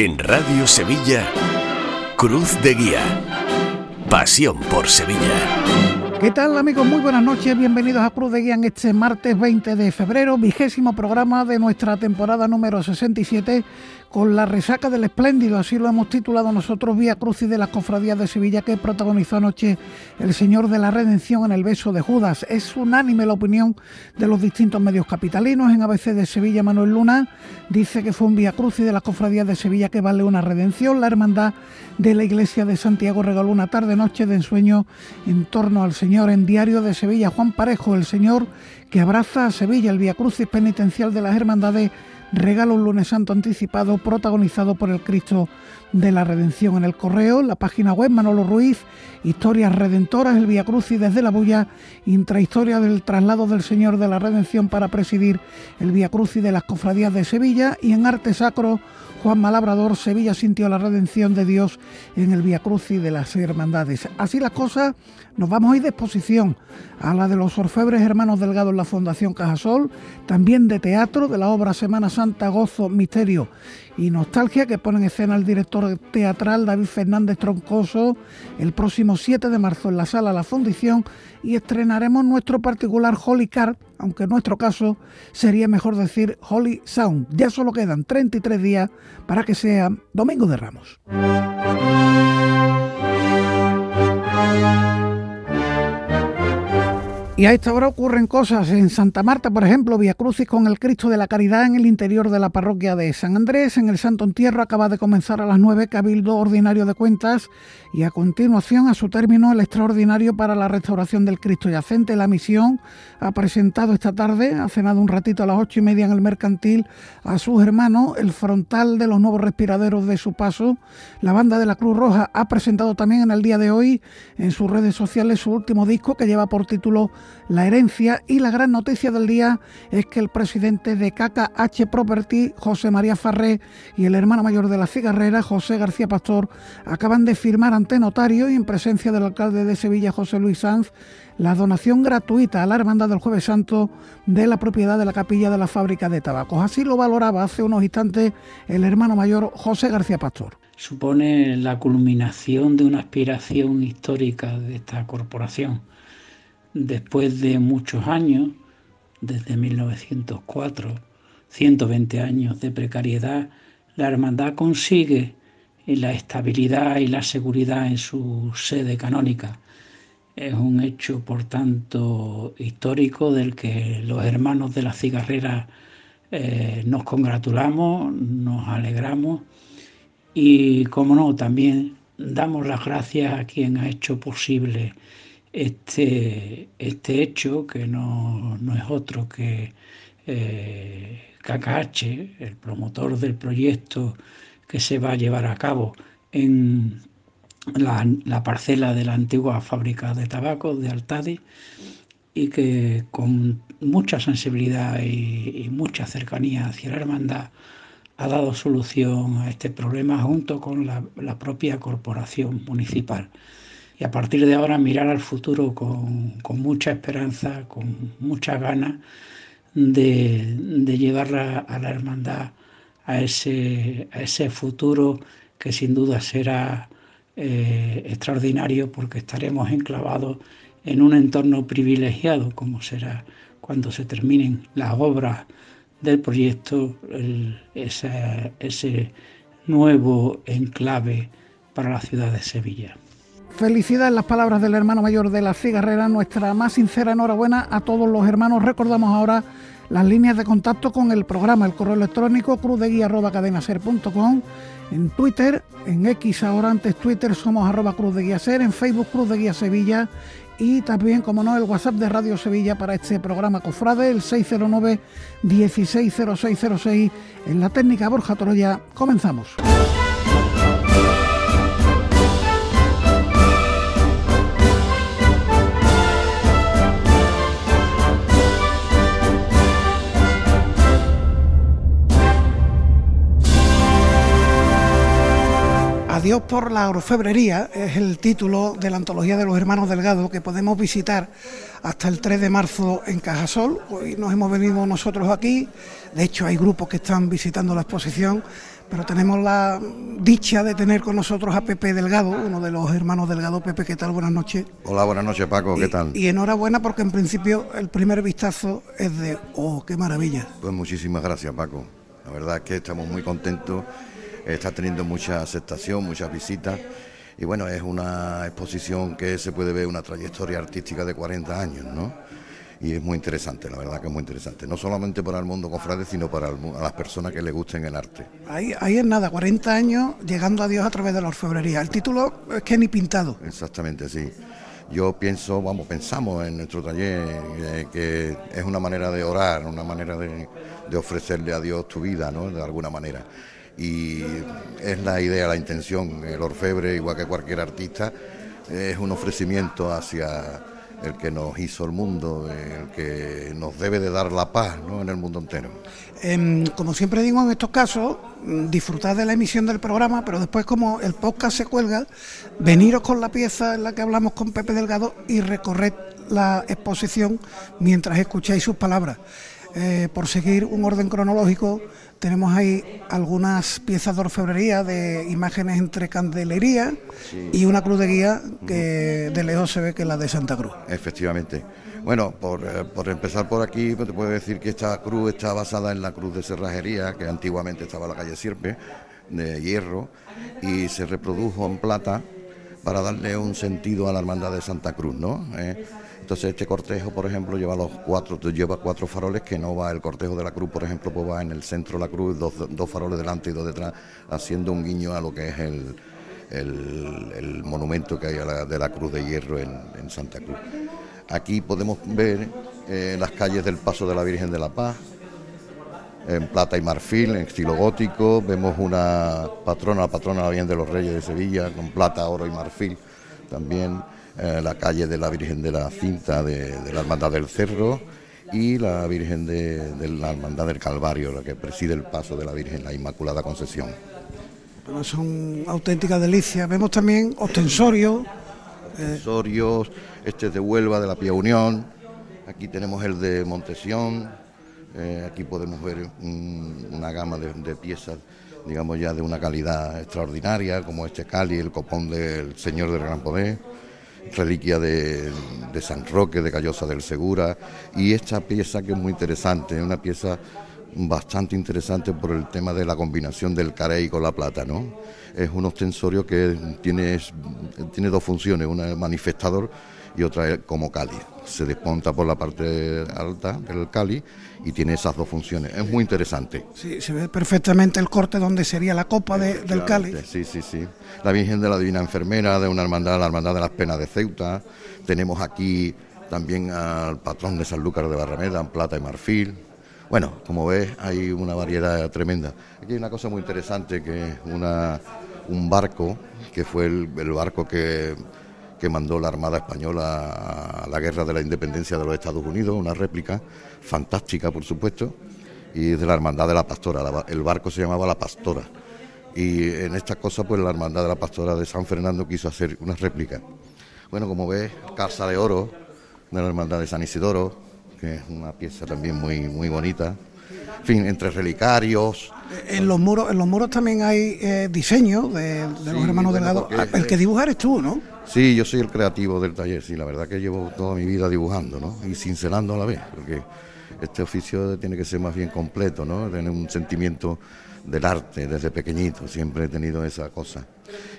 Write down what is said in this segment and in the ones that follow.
En Radio Sevilla, Cruz de Guía. Pasión por Sevilla. ¿Qué tal amigos? Muy buenas noches, bienvenidos a Cruz de Guía en este martes 20 de febrero, vigésimo programa de nuestra temporada número 67 con la resaca del espléndido, así lo hemos titulado nosotros, Vía Crucis de las Cofradías de Sevilla que protagonizó anoche el Señor de la Redención en el beso de Judas. Es unánime la opinión de los distintos medios capitalinos. En ABC de Sevilla, Manuel Luna dice que fue un Vía Crucis de las Cofradías de Sevilla que vale una redención. La hermandad de la Iglesia de Santiago regaló una tarde-noche de ensueño en torno al Señor. En Diario de Sevilla, Juan Parejo, el Señor que abraza a Sevilla, el Vía Crucis penitencial de las hermandades regalo un lunes santo anticipado protagonizado por el Cristo de la Redención. En el correo, la página web Manolo Ruiz, historias redentoras, el Via Crucis desde la Bulla, intrahistoria del traslado del Señor de la Redención para presidir el Via Crucis de las cofradías de Sevilla y en arte sacro Juan Malabrador, Sevilla sintió la redención de Dios en el Via Crucis de las Hermandades. Así las cosas, nos vamos a ir de exposición a la de los orfebres hermanos Delgado en la Fundación Cajasol, también de teatro, de la obra Semana Santa, Gozo, Misterio y Nostalgia, que pone en escena el director teatral David Fernández Troncoso el próximo 7 de marzo en la sala La Fundición y estrenaremos nuestro particular Holy Card, aunque en nuestro caso sería mejor decir Holy Sound. Ya solo quedan 33 días para que sea Domingo de Ramos. Y a esta hora ocurren cosas. En Santa Marta, por ejemplo, Via Crucis con el Cristo de la Caridad en el interior de la parroquia de San Andrés. En el Santo Entierro acaba de comenzar a las 9 Cabildo Ordinario de Cuentas y a continuación, a su término, el extraordinario para la restauración del Cristo yacente. La misión ha presentado esta tarde, ha cenado un ratito a las ocho y media en el mercantil, a sus hermanos el frontal de los nuevos respiraderos de su paso. La banda de la Cruz Roja ha presentado también en el día de hoy en sus redes sociales su último disco que lleva por título la herencia y la gran noticia del día es que el presidente de KKH Property, José María Farré, y el hermano mayor de la cigarrera, José García Pastor, acaban de firmar ante notario y en presencia del alcalde de Sevilla, José Luis Sanz, la donación gratuita a la Hermandad del Jueves Santo de la propiedad de la capilla de la fábrica de tabacos. Así lo valoraba hace unos instantes el hermano mayor José García Pastor. Supone la culminación de una aspiración histórica de esta corporación después de muchos años, desde 1904, 120 años de precariedad, la hermandad consigue la estabilidad y la seguridad en su sede canónica. Es un hecho, por tanto, histórico del que los hermanos de la cigarrera eh, nos congratulamos, nos alegramos y, como no, también damos las gracias a quien ha hecho posible este, este hecho, que no, es otro que eh, el promotor del proyecto que se va a llevar a cabo en la, parcela de la antigua fábrica de tabaco de Altadi y que con mucha sensibilidad y, mucha cercanía hacia la hermandad ha dado solución a este problema junto con la propia corporación municipal y a partir de ahora mirar al futuro con, mucha esperanza, con mucha ganas de, de llevar a, la hermandad a ese, a ese futuro que sin duda será eh, extraordinario porque estaremos enclavados en un entorno privilegiado como será cuando se terminen las obras del proyecto, ese nuevo enclave para la ciudad de Sevilla. Felicidad en las palabras del hermano mayor de la cigarrera, nuestra más sincera enhorabuena a todos los hermanos. Recordamos ahora las líneas de contacto con el programa, el correo electrónico cruzdeguía.cadenaser.com, en Twitter, en X ahora antes Twitter somos arroba cruz de guía ser, en Facebook Cruz de Guía Sevilla y también, como no, el WhatsApp de Radio Sevilla para este programa Cofrade, el 609 160606. En la técnica Borja Toroya, comenzamos. Paseos por la orfebrería es el título de la antología de los hermanos Delgado que podemos visitar hasta el 3 de marzo en Cajasol. Hoy nos hemos venido nosotros aquí, de hecho hay grupos que están visitando la exposición, pero tenemos la dicha de tener con nosotros a Pepe Delgado, uno de los hermanos Delgado. Pepe, ¿qué tal? Buenas noches. Hola, buenas noches Paco, ¿qué tal? Y enhorabuena porque en principio el primer vistazo es de, oh, qué maravilla. Pues muchísimas gracias Paco, la verdad es que estamos muy contentos está teniendo mucha aceptación, muchas visitas. Y bueno, es una exposición que se puede ver una trayectoria artística de 40 años, ¿no? Y es muy interesante, la verdad que es muy interesante. No solamente para el mundo cofrade, sino para las personas que le gusten el arte. Ahí, ahí es nada, 40 años llegando a Dios a través de la orfebrería. El título es que ni pintado. Exactamente, sí. Yo pienso, vamos, pensamos en nuestro taller eh, que es una manera de orar, una manera de, de ofrecerle a Dios tu vida, ¿no? De alguna manera y es la idea, la intención. El orfebre, igual que cualquier artista, es un ofrecimiento hacia el que nos hizo el mundo, el que nos debe de dar la paz ¿no? en el mundo entero. Em, como siempre digo en estos casos, disfrutad de la emisión del programa, pero después como el podcast se cuelga, veniros con la pieza en la que hablamos con Pepe Delgado y recorred la exposición mientras escucháis sus palabras. Eh, por seguir un orden cronológico, tenemos ahí algunas piezas de orfebrería de imágenes entre candelería y una cruz de guía que de lejos se ve que es la de Santa Cruz. Efectivamente. Bueno, por, eh, empezar por aquí, pues te puedo decir que esta cruz está basada en la cruz de cerrajería, que antiguamente estaba en la calle Sierpe, de hierro, y se reprodujo en plata para darle un sentido a la hermandad de Santa Cruz, ¿no? Eh, entonces este cortejo, por ejemplo, lleva los cuatro, lleva cuatro faroles que no va el cortejo de la cruz, por ejemplo, pues va en el centro de la cruz, dos, faroles delante y dos detrás, haciendo un guiño a lo que es el, el, monumento que hay de la cruz de hierro en, Santa Cruz. Aquí podemos ver eh, las calles del Paso de la Virgen de la Paz, en plata y marfil, en estilo gótico. Vemos una patrona, la patrona la de los Reyes de Sevilla, con plata, oro y marfil también. Eh, la calle de la Virgen de la Cinta de, la Hermandad del Cerro y la Virgen de, la Hermandad del Calvario, la que preside el paso de la Virgen, la Inmaculada Concepción. son auténticas delicias. Vemos también ostensorios. Eh, ostensorios, este de Huelva, de la Pía Unión. Aquí tenemos el de Montesión. Eh, aquí podemos ver una gama de, de, piezas, digamos ya de una calidad extraordinaria, como este Cali, el copón del Señor del Gran Poder reliquia de, San Roque, de Callosa del Segura, y esta pieza que es muy interesante, una pieza bastante interesante por el tema de la combinación del carey con la plata, ¿no? Es un ostensorio que tiene, tiene dos funciones, una es manifestador y otra como cáliz. Se desponta por la parte alta del cáliz y tiene esas dos funciones. Es muy interesante. Sí, se ve perfectamente el corte donde sería la copa del cáliz. Sí, sí, sí. La Virgen de la Divina Enfermera, de una hermandad, la Hermandad de las Penas de Ceuta. Tenemos aquí también al patrón de San Lucas de Barrameda, en plata y marfil. Bueno, como ves, hay una variedad tremenda. Aquí hay una cosa muy interesante que es una, un barco, que fue el barco que que mandó la Armada Española a la Guerra de la Independencia de los Estados Unidos, una réplica fantástica, por supuesto, y de la Hermandad de la Pastora. el barco se llamaba La Pastora. Y en esta cosa, pues la Hermandad de la Pastora de San Fernando quiso hacer una réplica. Bueno, como ves, Casa de Oro de la Hermandad de San Isidoro, que es una pieza también muy, muy bonita. En fin, entre relicarios, en los muros, en los muros también hay eh, diseños de, los hermanos Delgado. El que dibujar eres tú, ¿no? Sí, yo soy el creativo del taller, sí, la verdad que llevo toda mi vida dibujando, ¿no? Y cincelando a la vez, porque este oficio tiene que ser más bien completo, ¿no? Tener un sentimiento del arte desde pequeñito, siempre he tenido esa cosa.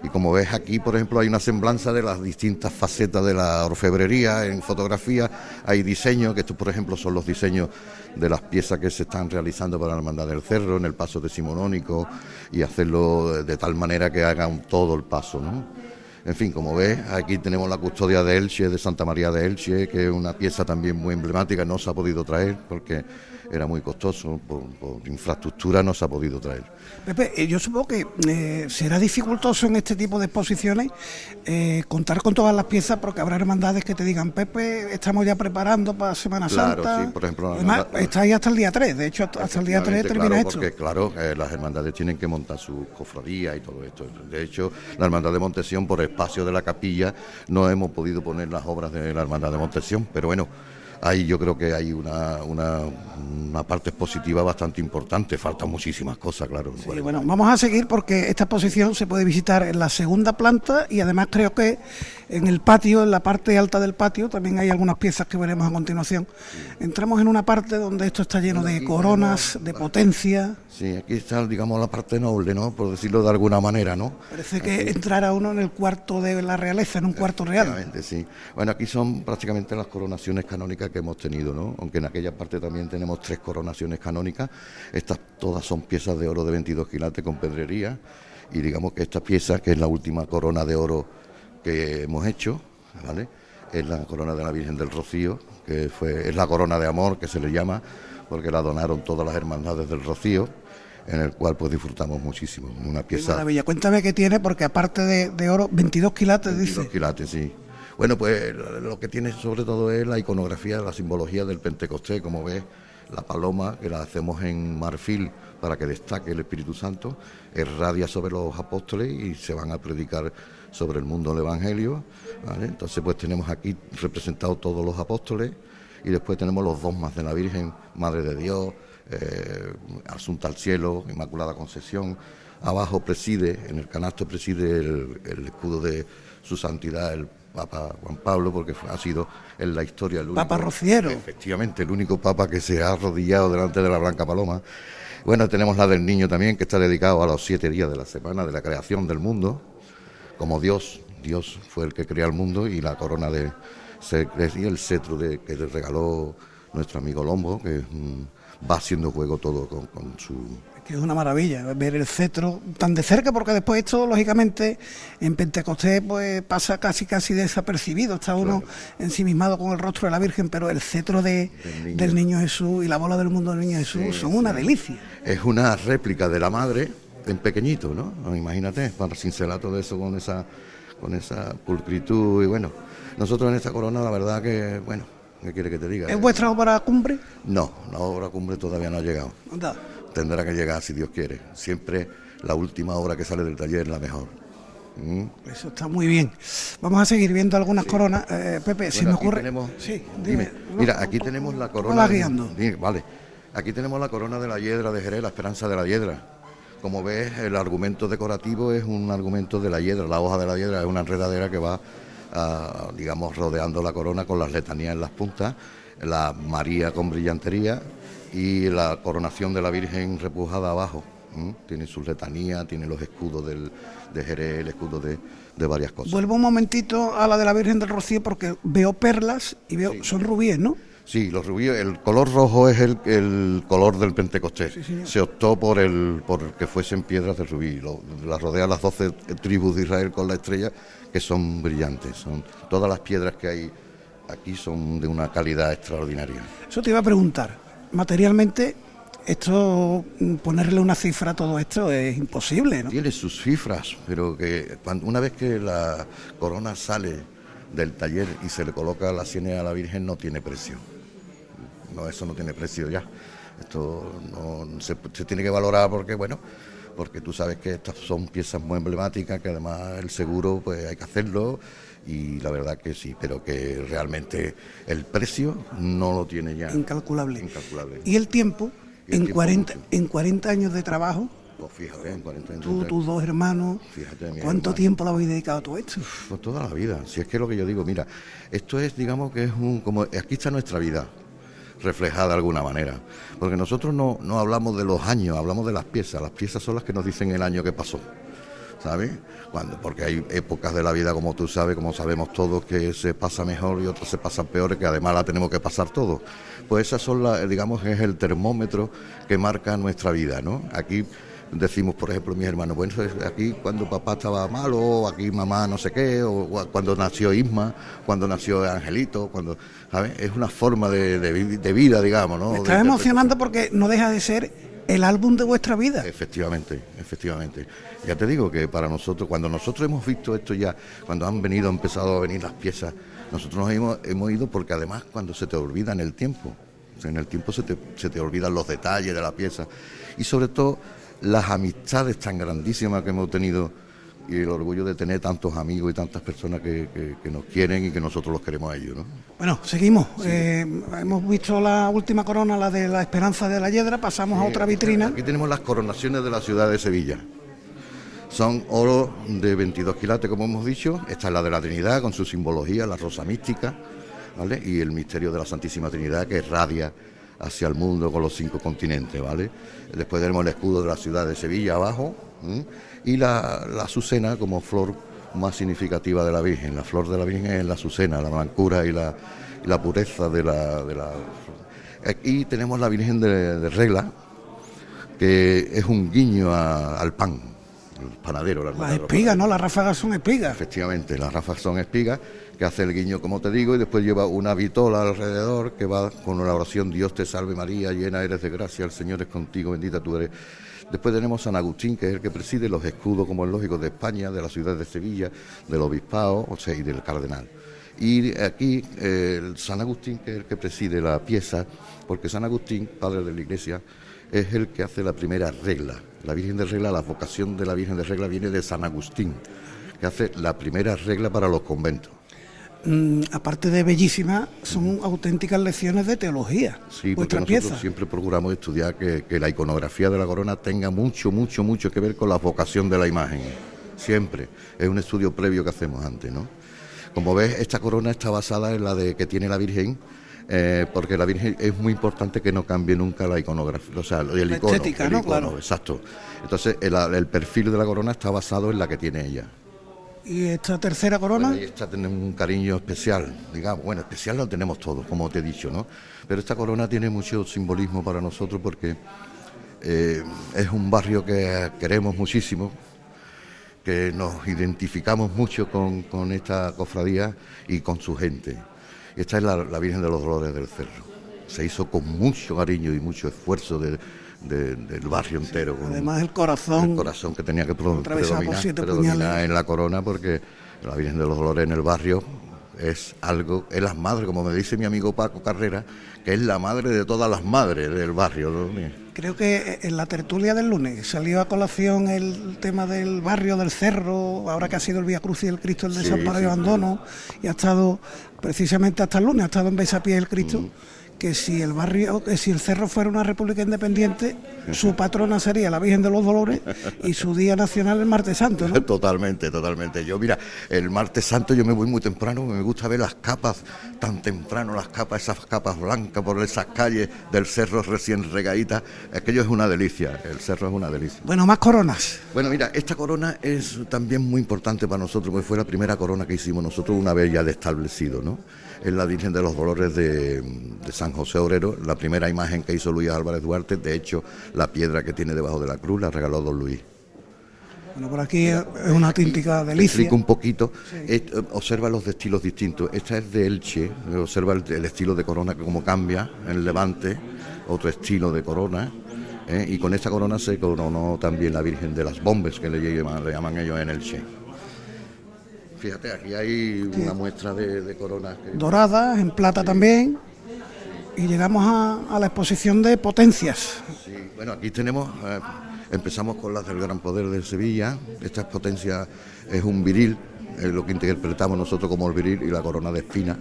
Y como ves aquí, por ejemplo, hay una semblanza de las distintas facetas de la orfebrería, en fotografía hay diseños, que estos por ejemplo son los diseños de las piezas que se están realizando para la Hermandad del Cerro, en el paso decimonónico, y hacerlo de tal manera que hagan todo el paso, ¿no? En fin, como ves, aquí tenemos la custodia de Elche, de Santa María de Elche, que es una pieza también muy emblemática, no se ha podido traer porque era muy costoso, por, infraestructura no se ha podido traer. Pepe, eh, yo supongo que eh, será dificultoso en este tipo de exposiciones eh, contar con todas las piezas porque habrá hermandades que te digan, Pepe, estamos ya preparando para Semana claro, Santa. Sí, por ejemplo, Además, está ahí hasta el día 3, de hecho hasta el día 3 termina claro, esto. Porque claro, las hermandades tienen que montar su cofradía y todo esto. De hecho, la hermandad de Montesión, por espacio de la capilla, no hemos podido poner las obras de la hermandad de Montesión, pero bueno ahí yo creo que hay una, una, una parte expositiva bastante importante. Faltan muchísimas cosas, claro. Sí, bueno, vamos a seguir porque esta exposición se puede visitar en la segunda planta y además creo que en el patio, en la parte alta del patio, también hay algunas piezas que veremos a continuación. Entramos en una parte donde esto está lleno de coronas, de potencia. Sí, aquí está, digamos, la parte noble, ¿no? Por decirlo de alguna manera, ¿no? Parece que entrara uno en el cuarto de la realeza, en un cuarto real. sí. Bueno, aquí son prácticamente las coronaciones canónicas que hemos tenido, ¿no? Aunque en aquella parte también tenemos tres coronaciones canónicas. Estas todas son piezas de oro de 22 quilates con pedrería. Y digamos que esta pieza, que es la última corona de oro que hemos hecho, ¿vale? Es la corona de la Virgen del Rocío, que fue, es la corona de amor que se le llama, porque la donaron todas las hermandades del Rocío, en el cual pues disfrutamos muchísimo. Una pieza. maravilla. Cuéntame qué tiene, porque aparte de, oro, 22 quilates, 22 quilates, sí. Bueno, pues lo que tiene sobre todo es la iconografía, la simbología del Pentecostés, como ves, la paloma, que la hacemos en marfil para que destaque el Espíritu Santo, irradia sobre los apóstoles y se van a predicar sobre el mundo del Evangelio. Entonces, pues tenemos aquí representados todos los apóstoles y después tenemos los dos más de la Virgen, Madre de Dios, eh, Asunta al Cielo, Inmaculada Concesión. Abajo preside, en el canasto preside el, escudo de su santidad, el Papa Juan Pablo, porque ha sido en la historia el único. Papa Rociero. Efectivamente, el único Papa que se ha arrodillado delante de la Blanca Paloma. Bueno, tenemos la del niño también, que está dedicado a los siete días de la semana de la creación del mundo como Dios. Dios fue el que creó el mundo y la corona de y el cetro de, que le regaló nuestro amigo Lombo, que va haciendo juego todo con, su... Que es una maravilla ver el cetro tan de cerca, porque después esto, lógicamente, en Pentecostés pues pasa casi casi desapercibido, está uno ensimismado con el rostro de la Virgen, pero el cetro de, del, niño. Jesús y la bola del mundo del niño Jesús son una delicia. Es una réplica de la madre en pequeñito, ¿no? Imagínate, para cincelar todo eso con esa, con esa pulcritud y bueno, nosotros en esta corona la verdad que, bueno, ¿qué quiere que te diga? ¿Es vuestra obra cumbre? No, la obra cumbre todavía no ha llegado. Tendrá que llegar si Dios quiere. Siempre la última obra que sale del taller es la mejor. ¿Mm? Eso está muy bien. Vamos a seguir viendo algunas coronas. Eh, Pepe, si me ocurre. sí, dime. Mira, aquí tenemos la corona. guiando. vale. Aquí tenemos la corona de la hiedra de Jerez, la esperanza de la hiedra. Como ves, el argumento decorativo es un argumento de la hiedra, la hoja de la hiedra es una enredadera que va, ah, digamos, rodeando la corona con las letanías en las puntas, la María con brillantería y la coronación de la Virgen repujada abajo. Tiene sus letanías, tiene los escudos del, de Jerez, el escudo de, varias cosas. Vuelvo un momentito a la de la Virgen del Rocío porque veo perlas y veo, son rubíes, ¿no? Sí, los rubíes, el color rojo es el, color del Pentecostés. Se optó por el por que fuesen piedras de rubí. Lo, las rodean las doce tribus de Israel con la estrella, que son brillantes. Son todas las piedras que hay aquí son de una calidad extraordinaria. Eso te iba a preguntar. Materialmente, esto ponerle una cifra a todo esto es imposible, ¿no? Tiene sus cifras, pero que una vez que la corona sale del taller y se le coloca la ciene a la Virgen no tiene precio no, eso no tiene precio ya. Esto no se, tiene que valorar porque, bueno, porque tú sabes que estas son piezas muy emblemáticas, que además el seguro pues hay que hacerlo y la verdad que sí, pero que realmente el precio no lo tiene ya. Incalculable. Incalculable. ¿Y el tiempo? en, 40, en 40 años de trabajo, pues fíjate, en 40 años. Tú, tus dos hermanos, ¿cuánto tiempo le habéis dedicado a todo esto? Pues toda la vida. Si es que es lo que yo digo, mira, esto es, digamos que es un, como, aquí está nuestra vida reflejada de alguna manera. Porque nosotros no, no hablamos de los años, hablamos de las piezas. Las piezas son las que nos dicen el año que pasó. ¿Sabes? Cuando, porque hay épocas de la vida, como tú sabes, como sabemos todos, que se pasa mejor y otras se pasan peores, que además la tenemos que pasar todos. Pues esas son las, digamos, es el termómetro que marca nuestra vida, ¿no? Aquí decimos, por ejemplo, mis hermanos, bueno, aquí cuando papá estaba malo, aquí mamá no sé qué, o cuando nació Isma, cuando nació Angelito, cuando, ¿sabes? Es una forma de, vida, digamos, ¿no? Me está emocionando porque no deja de ser el álbum de vuestra vida. Efectivamente, efectivamente. Ya te digo que para nosotros, cuando nosotros hemos visto esto ya, cuando han venido, han empezado a venir las piezas, nosotros nos hemos, hemos ido porque además cuando se te olvida en el tiempo, en el tiempo se te, se te olvidan los detalles de la pieza y sobre todo las amistades tan grandísimas que hemos tenido y el orgullo de tener tantos amigos y tantas personas que, nos quieren y que nosotros los queremos a ellos. ¿no? Bueno, seguimos. Eh, hemos visto la última corona, la de la Esperanza de la Yedra, pasamos a otra vitrina. Aquí tenemos las coronaciones de la ciudad de Sevilla. Son oro de 22 quilates, como hemos dicho. Esta es la de la Trinidad, con su simbología, la rosa mística, ¿vale? Y el misterio de la Santísima Trinidad, que radia hacia el mundo con los cinco continentes, ¿vale? Después tenemos el escudo de la ciudad de Sevilla abajo y la, la, azucena como flor más significativa de la Virgen. La flor de la Virgen es la azucena, la blancura y la, la pureza de la, de la... Aquí tenemos la Virgen de, Regla, que es un guiño al pan, el panadero. Las espigas, ¿no? Las ráfagas son espigas. Efectivamente, las ráfagas son espigas que hace el guiño, como te digo, y después lleva una vitola alrededor que va con una oración, Dios te salve María, llena eres de gracia, el Señor es contigo, bendita tú eres. Después tenemos San Agustín, que es el que preside los escudos, como es lógico, de España, de la ciudad de Sevilla, del obispado, o sea, y del cardenal. Y aquí el San Agustín, que es el que preside la pieza, porque San Agustín, padre de la Iglesia, es el que hace la primera regla. La Virgen de Regla, la vocación de la Virgen de Regla viene de San Agustín, que hace la primera regla para los conventos. Mm, aparte de bellísimas, son auténticas lecciones de teología. Sí, porque nosotros siempre procuramos estudiar que, la iconografía de la corona tenga mucho, mucho, mucho que ver con la vocación de la imagen. Siempre. Es un estudio previo que hacemos antes, ¿no? Como ves, esta corona está basada en la de que tiene la Virgen, eh, porque la Virgen es muy importante que no cambie nunca la iconografía, o sea, el icono. Estética, ¿no? claro. Exacto. Entonces, el perfil de la corona está basado en la que tiene ella. ¿Y esta tercera corona? esta tiene un cariño especial, digamos, bueno, especial lo tenemos todos, como te he dicho, ¿no? Pero esta corona tiene mucho simbolismo para nosotros porque eh, es un barrio que queremos muchísimo, que nos identificamos mucho con, esta cofradía y con su gente. Esta es la, la Virgen de los Dolores del Cerro. Se hizo con mucho cariño y mucho esfuerzo de del barrio entero. Además el corazón. El corazón que tenía que predominar, en la corona porque la Virgen de los Dolores en el barrio es algo, es la madre, como me dice mi amigo Paco Carrera, que es la madre de todas las madres del barrio. Creo que en la tertulia del lunes salió a colación el tema del barrio del cerro, ahora que ha sido el Vía Cruz y el Cristo el Desamparo y Abandono, y ha estado precisamente hasta el lunes, ha estado en Besapié el Cristo. Mm que si el barrio, que si el cerro fuera una república independiente, su patrona sería la Virgen de los Dolores y su día nacional el martes santo, ¿no? Totalmente, totalmente. Yo, mira, el martes santo yo me voy muy temprano, me gusta ver las capas tan temprano, las capas, esas capas blancas por esas calles del cerro recién regaditas. Aquello es una delicia, el cerro es una delicia. Bueno, más coronas. Bueno, mira, esta corona es también muy importante para nosotros, porque fue la primera corona que hicimos nosotros una vez ya de establecido, ¿no? Es la Virgen de los Dolores de, San José Obrero, la primera imagen que hizo Luis Álvarez Duarte, de hecho la piedra que tiene debajo de la cruz la regaló don Luis. Bueno, por aquí es una auténtica delicia. Explico un poquito, eh, observa los estilos distintos. Esta es de Elche, observa el, estilo de corona que como cambia en el Levante, otro estilo de corona. Eh, y con esta corona se coronó también la Virgen de las Bombes, que le llaman, le llaman ellos en Elche. Fíjate, aquí hay una muestra de, coronas. Doradas, en plata también. Y llegamos a, la exposición de potencias. Sí, bueno, aquí tenemos, eh, empezamos con las del Gran Poder de Sevilla. Esta potencia es un viril, es lo que interpretamos nosotros como el viril y la corona de espina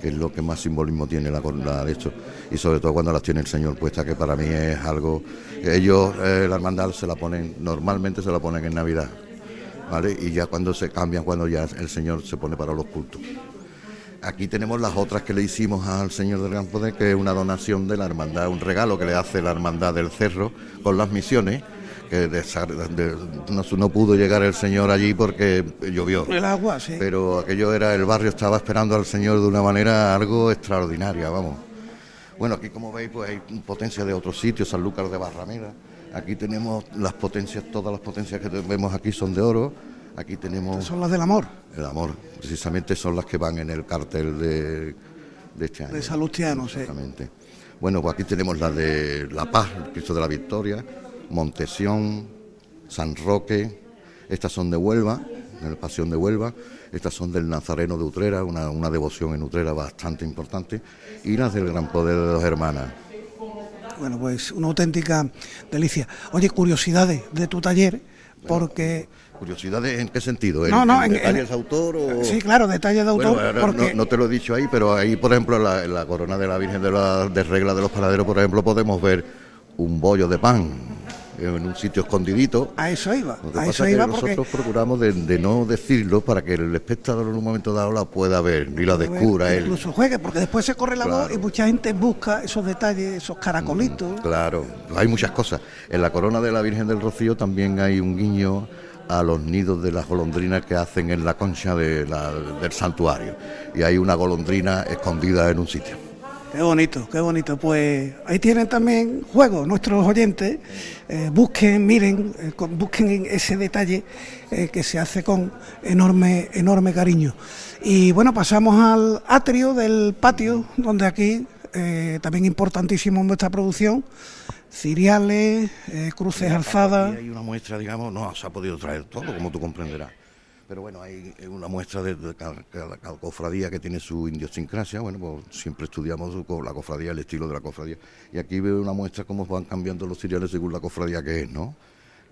que es lo que más simbolismo tiene la corona de esto, y sobre todo cuando las tiene el Señor puesta, que para mí es algo que ellos, eh, la hermandad se la ponen, normalmente se la ponen en Navidad, y ya cuando se cambian, cuando ya el Señor se pone para los cultos. Aquí tenemos las otras que le hicimos al Señor del Gran Poder, que es una donación de la hermandad, un regalo que le hace la hermandad del Cerro con las misiones, que no, pudo llegar el Señor allí porque llovió. El agua, sí. Pero aquello era, el barrio estaba esperando al Señor de una manera algo extraordinaria, vamos. Bueno, aquí como veis, pues hay potencia de otros sitios, San Lucas de Barrameda, Aquí tenemos las potencias, todas las potencias que vemos aquí son de oro. Aquí tenemos... Son las del amor. El amor, precisamente son las que van en el cartel de, de este año. De Salustiano, sí. Exactamente. Bueno, pues aquí tenemos la de La Paz, el Cristo de la Victoria, Montesión, San Roque, estas son de Huelva, en el Pasión de Huelva, estas son del Nazareno de Utrera, una, una devoción en Utrera bastante importante, y las del Gran Poder de dos Hermanas. Bueno, pues una auténtica delicia. Oye, curiosidades de tu taller, porque... ¿Curiosidades en qué sentido? ¿En, No, no, en en- detalles en- de autor o...? Sí, claro, detalles de autor, Bueno, ahora porque... no, no te lo he dicho ahí, pero ahí, por ejemplo, en la, en la corona de la Virgen de, la, de Regla de los Panaderos, por ejemplo, podemos ver un bollo de pan en un sitio escondidito. A eso iba, Lo que a pasa eso es que iba nosotros porque... procuramos de, de no decirlo para que el espectador en un momento dado la pueda ver y la descubra él. Incluso juegue, porque después se corre la voz Claro. y mucha gente busca esos detalles, esos caracolitos. Claro, hay muchas cosas. En la corona de la Virgen del Rocío también hay un guiño a los nidos de las golondrinas que hacen en la concha de la- del santuario. Y hay una golondrina escondida en un sitio. Qué bonito, qué bonito. Pues ahí tienen también juegos nuestros oyentes. Eh, busquen, miren, eh, con- busquen ese detalle eh, que se hace con enorme, enorme cariño. Y bueno, pasamos al atrio del patio, donde aquí también importantísimo en nuestra producción, ciriales, cruces alzadas. Hay una muestra, digamos, no se ha podido traer todo, como tú comprenderás. Pero bueno, hay una muestra de, de cada, cofradía que tiene su idiosincrasia. Bueno, pues siempre estudiamos su co- la cofradía, el estilo de la cofradía. Y aquí veo una muestra cómo van cambiando los cereales según la cofradía que es, ¿no?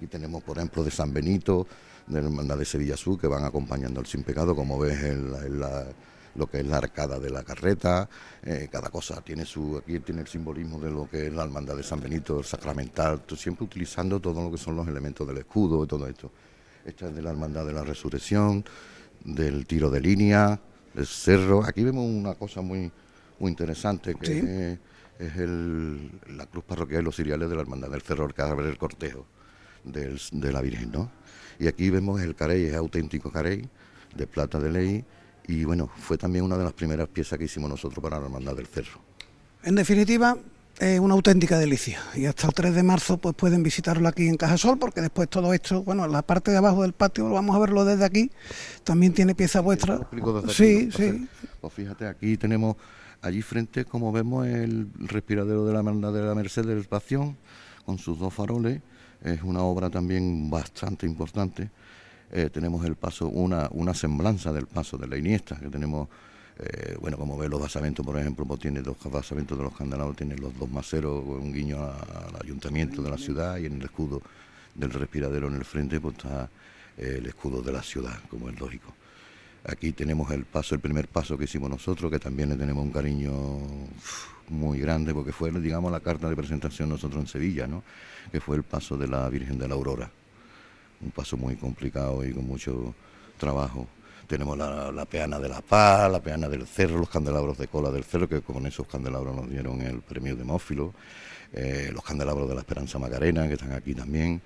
Y tenemos, por ejemplo, de San Benito, de la Hermandad de Sevilla Sur, que van acompañando al Sin Pecado, como ves en, la- lo que es la arcada de la carreta, eh, cada cosa tiene su, aquí tiene el simbolismo de lo que es la hermandad de San Benito, el sacramental, siempre utilizando todo lo que son los elementos del escudo y todo esto. Esta es de la hermandad de la resurrección, del tiro de línea, del cerro. Aquí vemos una cosa muy, muy interesante que Sí. es, es el- la cruz parroquial y los ciriales de la hermandad del cerro, el cadáver del cortejo del- de la Virgen, ¿no? Y aquí vemos el carey, es auténtico carey, de plata de ley, y bueno, fue también una de las primeras piezas que hicimos nosotros para la hermandad del cerro. En definitiva, es una auténtica delicia. Y hasta el 3 de marzo pues pueden visitarlo aquí en Cajasol, porque después todo esto, bueno, la parte de abajo del patio, vamos a verlo desde aquí, también tiene pieza vuestra. Lo aquí, Sí, ¿no? sí. Pues fíjate, aquí tenemos, allí frente, como vemos, el respiradero de la de la Merced del Pasión, con sus dos faroles. Es una obra también bastante importante. Eh, tenemos el paso, una, una semblanza del paso de la Iniesta, que tenemos, eh, bueno, como ves los basamentos, por ejemplo, pues tiene dos basamentos de los candelabros, tiene los dos maceros, un guiño al ayuntamiento de la ciudad y en el escudo del respiradero en el frente pues está eh, el escudo de la ciudad, como es lógico. Aquí tenemos el paso, el primer paso que hicimos nosotros, que también le tenemos un cariño muy grande, porque fue, digamos, la carta de presentación nosotros en Sevilla, ¿no? Que fue el paso de la Virgen de la Aurora. Un paso muy complicado y con mucho trabajo. Tenemos la, peana de la paz, la peana del cerro, los candelabros de cola del cerro, que con esos candelabros nos dieron el premio Demófilo, eh, los candelabros de la Esperanza Macarena, que están aquí también.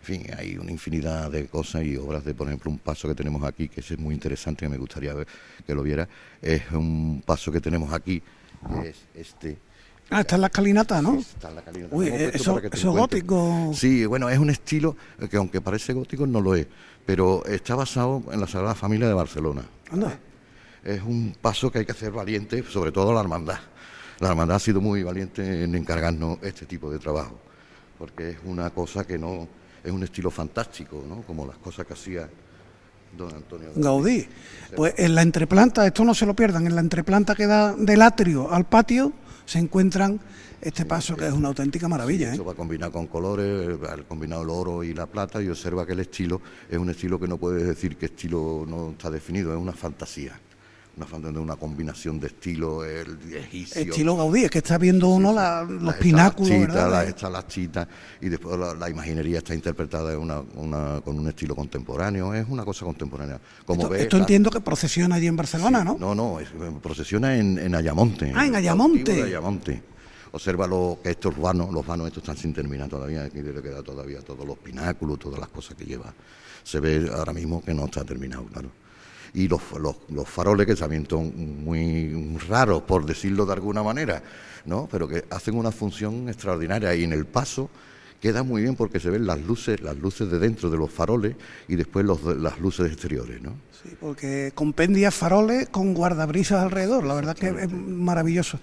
En fin, hay una infinidad de cosas y obras de, por ejemplo, un paso que tenemos aquí, que es muy interesante, que me gustaría ver, que lo viera, es un paso que tenemos aquí, que es este. Ah, está en la escalinata, ¿no? Está en la calinata. Uy, puesto eso, encuentres. gótico. Sí, bueno, es un estilo eh, que aunque parece gótico no lo es, pero está basado en la Sagrada Familia de Barcelona. Anda. Es un paso que hay que hacer valiente, sobre todo la hermandad. La hermandad ha sido muy valiente en encargarnos este tipo de trabajo, porque es una cosa que no, es un estilo fantástico, ¿no? Como las cosas que hacía don Antonio. Gaudí. Pues en la entreplanta, esto no se lo pierdan, en la entreplanta que da del atrio al patio se encuentran este paso que es una auténtica maravilla. ¿eh? Eso va combinado con colores, al combinado el oro y la plata, y observa que el estilo es un estilo que no puedes decir que estilo no está definido, es una fantasía. Una, combinación de estilo, el egipcio. Estilo Gaudí, es que está viendo uno la- los pináculos, las estalactitas, y después la, la imaginería está interpretada en una, una- con un estilo contemporáneo, es una cosa contemporánea. Como esto ves, esto entiendo que procesiona allí en Barcelona, ¿no? no, no, es- procesiona en, en Ayamonte. Ah, en Ayamonte. de Ayamonte. Observa lo, que estos vanos, los vanos estos están sin terminar todavía, aquí le queda todavía todos los pináculos, todas las cosas que lleva. Se ve ahora mismo que no está terminado, claro. Y los, los, los faroles que también son muy raros, por decirlo de alguna manera, ¿no? Pero que hacen una función extraordinaria. Y en el paso, queda muy bien porque se ven las luces, las luces de dentro de los faroles y después los, las luces exteriores, ¿no? Sí, porque compendia faroles con guardabrisas alrededor, la verdad que es maravilloso.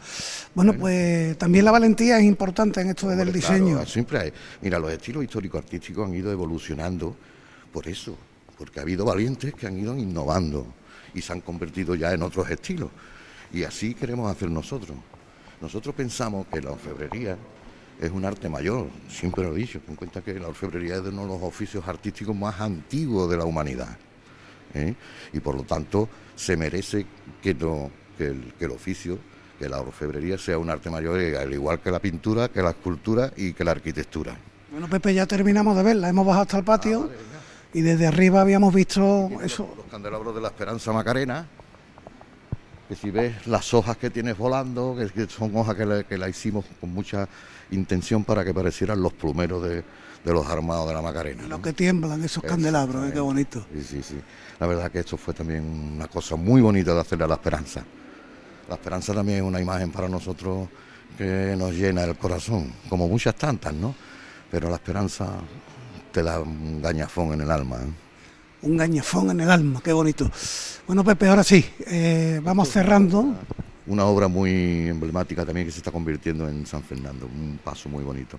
Bueno, pues también la valentía es importante en esto del diseño. siempre hay. Mira, los estilos histórico-artísticos han ido evolucionando por eso, porque ha habido valientes que han ido innovando y se han convertido ya en otros estilos. Y así queremos hacer nosotros. Nosotros pensamos que la orfebrería es un arte mayor, siempre lo he dicho, ten en cuenta que la orfebrería es uno de los oficios artísticos más antiguos de la humanidad. ¿eh? Y por lo tanto se merece que, que, el, oficio, que la orfebrería sea un arte mayor, al igual que la pintura, que la escultura y que la arquitectura. Bueno, Pepe, ya terminamos de verla, hemos bajado hasta el patio ah, y desde arriba habíamos visto eso. Los candelabros de la Esperanza Macarena, que si ves las hojas que tienes volando, que, son hojas que, la hicimos con mucha intención para que parecieran los plumeros de, los armados de la Macarena. Lo que tiemblan esos candelabros, ¿eh? qué bonito. Sí, sí, sí. La verdad que esto fue también una cosa muy bonita de hacerle a la esperanza. La esperanza también es una imagen para nosotros que nos llena el corazón, como muchas tantas, ¿no? Pero la esperanza te da un gañafón en el alma. ¿eh? Un gañafón en el alma, qué bonito. Bueno, Pepe, ahora sí, eh, vamos cerrando una obra muy emblemática también que se está convirtiendo en San Fernando, un paso muy bonito.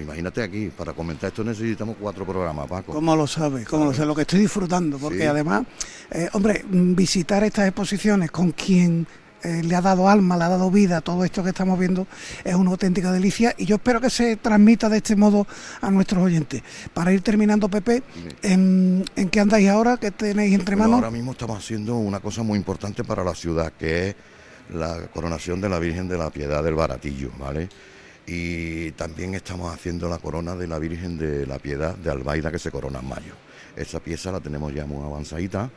Imagínate aquí, para comentar esto necesitamos cuatro programas, Paco. ¿Cómo lo sabes? ¿Cómo lo sé? Lo que estoy disfrutando, porque además, eh, hombre, visitar estas exposiciones con quien eh, le ha dado alma, le ha dado vida a todo esto que estamos viendo, es una auténtica delicia y yo espero que se transmita de este modo a nuestros oyentes. Para ir terminando, Pepe, ¿en, qué andáis ahora? ¿Qué tenéis entre manos? Ahora mismo estamos haciendo una cosa muy importante para la ciudad, que es la coronación de la Virgen de la Piedad del Baratillo, ¿vale? Y también estamos haciendo la corona de la Virgen de la Piedad de Albaida que se corona en mayo. Esa pieza la tenemos ya muy avanzadita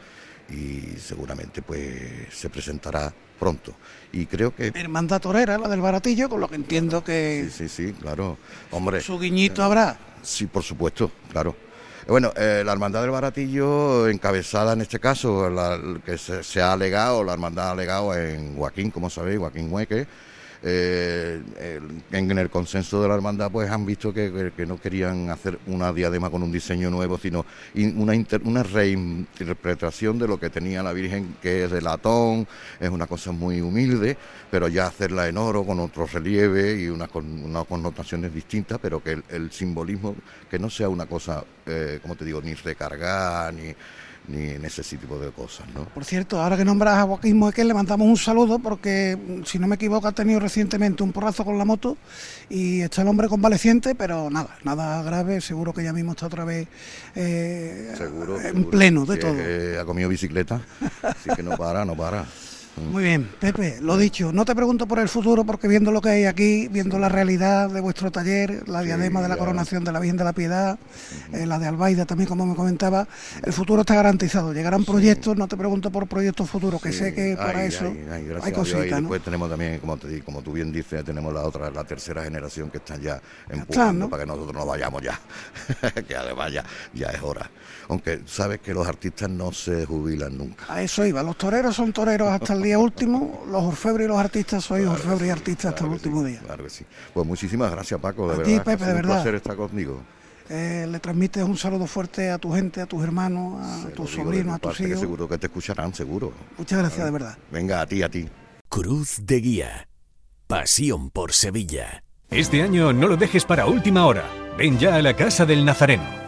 y seguramente pues se presentará pronto. Y creo que... Hermandad Torera, la del Baratillo, con lo que entiendo que... Sí, sí, sí, claro. Hombre... ¿Su guiñito habrá? Sí, por supuesto, claro. Bueno, eh, la Hermandad del Baratillo, encabezada en este caso, la, que se, ha alegado, la Hermandad ha alegado en Joaquín, como sabéis, Joaquín Hueque, eh, en el consenso de la hermandad pues han visto que, no querían hacer una diadema con un diseño nuevo, sino una, una reinterpretación de lo que tenía la Virgen, que es de latón, es una cosa muy humilde, pero ya hacerla en oro con otro relieve y unas una connotaciones distintas, pero que el, simbolismo, que no sea una cosa, eh, como te digo, ni recargada, ni ni en ese tipo de cosas. ¿no? Por cierto, ahora que nombras a Joaquín que le mandamos un saludo porque, si no me equivoco, ha tenido recientemente un porrazo con la moto y está el hombre convaleciente, pero nada, nada grave, seguro que ya mismo está otra vez eh, en pleno de todo. ha comido bicicleta, así que no para, no para. Muy bien, Pepe, lo dicho, no te pregunto por el futuro porque viendo lo que hay aquí, viendo la realidad de vuestro taller, la diadema de la coronación de la Virgen de la Piedad, eh, la de Albaida también, como me comentaba, el futuro está garantizado. Llegarán proyectos, no te pregunto por proyectos futuros, que sé que para eso hay, cositas. Y después tenemos también, como, te, como tú bien dices, tenemos la otra, la tercera generación que está ya empujando para que nosotros no vayamos ya, que además ya, ya es hora. Aunque sabes que los artistas no se jubilan nunca. A eso iba, los toreros son toreros hasta el día último, los orfebres y los artistas sois orfebres y artistas hasta el último día. Claro que sí. Pues muchísimas gracias, Paco, de a verdad. Ti, Pepe, de verdad. Un placer estar contigo. Eh, le transmites un saludo fuerte a tu gente, a tus hermanos, a tus sobrinos, a tus hijos. seguro que te escucharán, seguro. Muchas gracias, de verdad. Venga, a ti, a ti. Cruz de Guía. Pasión por Sevilla. Este año no lo dejes para última hora. Ven ya a la Casa del Nazareno.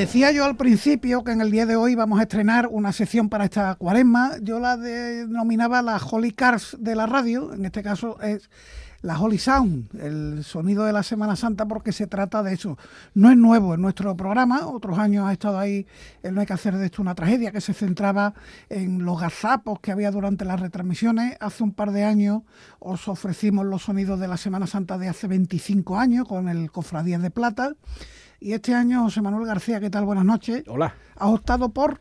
Decía yo al principio que en el día de hoy vamos a estrenar una sección para esta cuaresma. Yo la denominaba la Holy Cars de la radio. En este caso es la Holy Sound, el sonido de la Semana Santa, porque se trata de eso. No es nuevo en nuestro programa, otros años ha estado ahí, el No hay que hacer de esto una tragedia, que se centraba en los gazapos que había durante las retransmisiones. Hace un par de años os ofrecimos los sonidos de la Semana Santa de hace 25 años con el Cofradías de Plata. Y este año, José Manuel García, ¿qué tal? Buenas noches. Hola. Ha optado por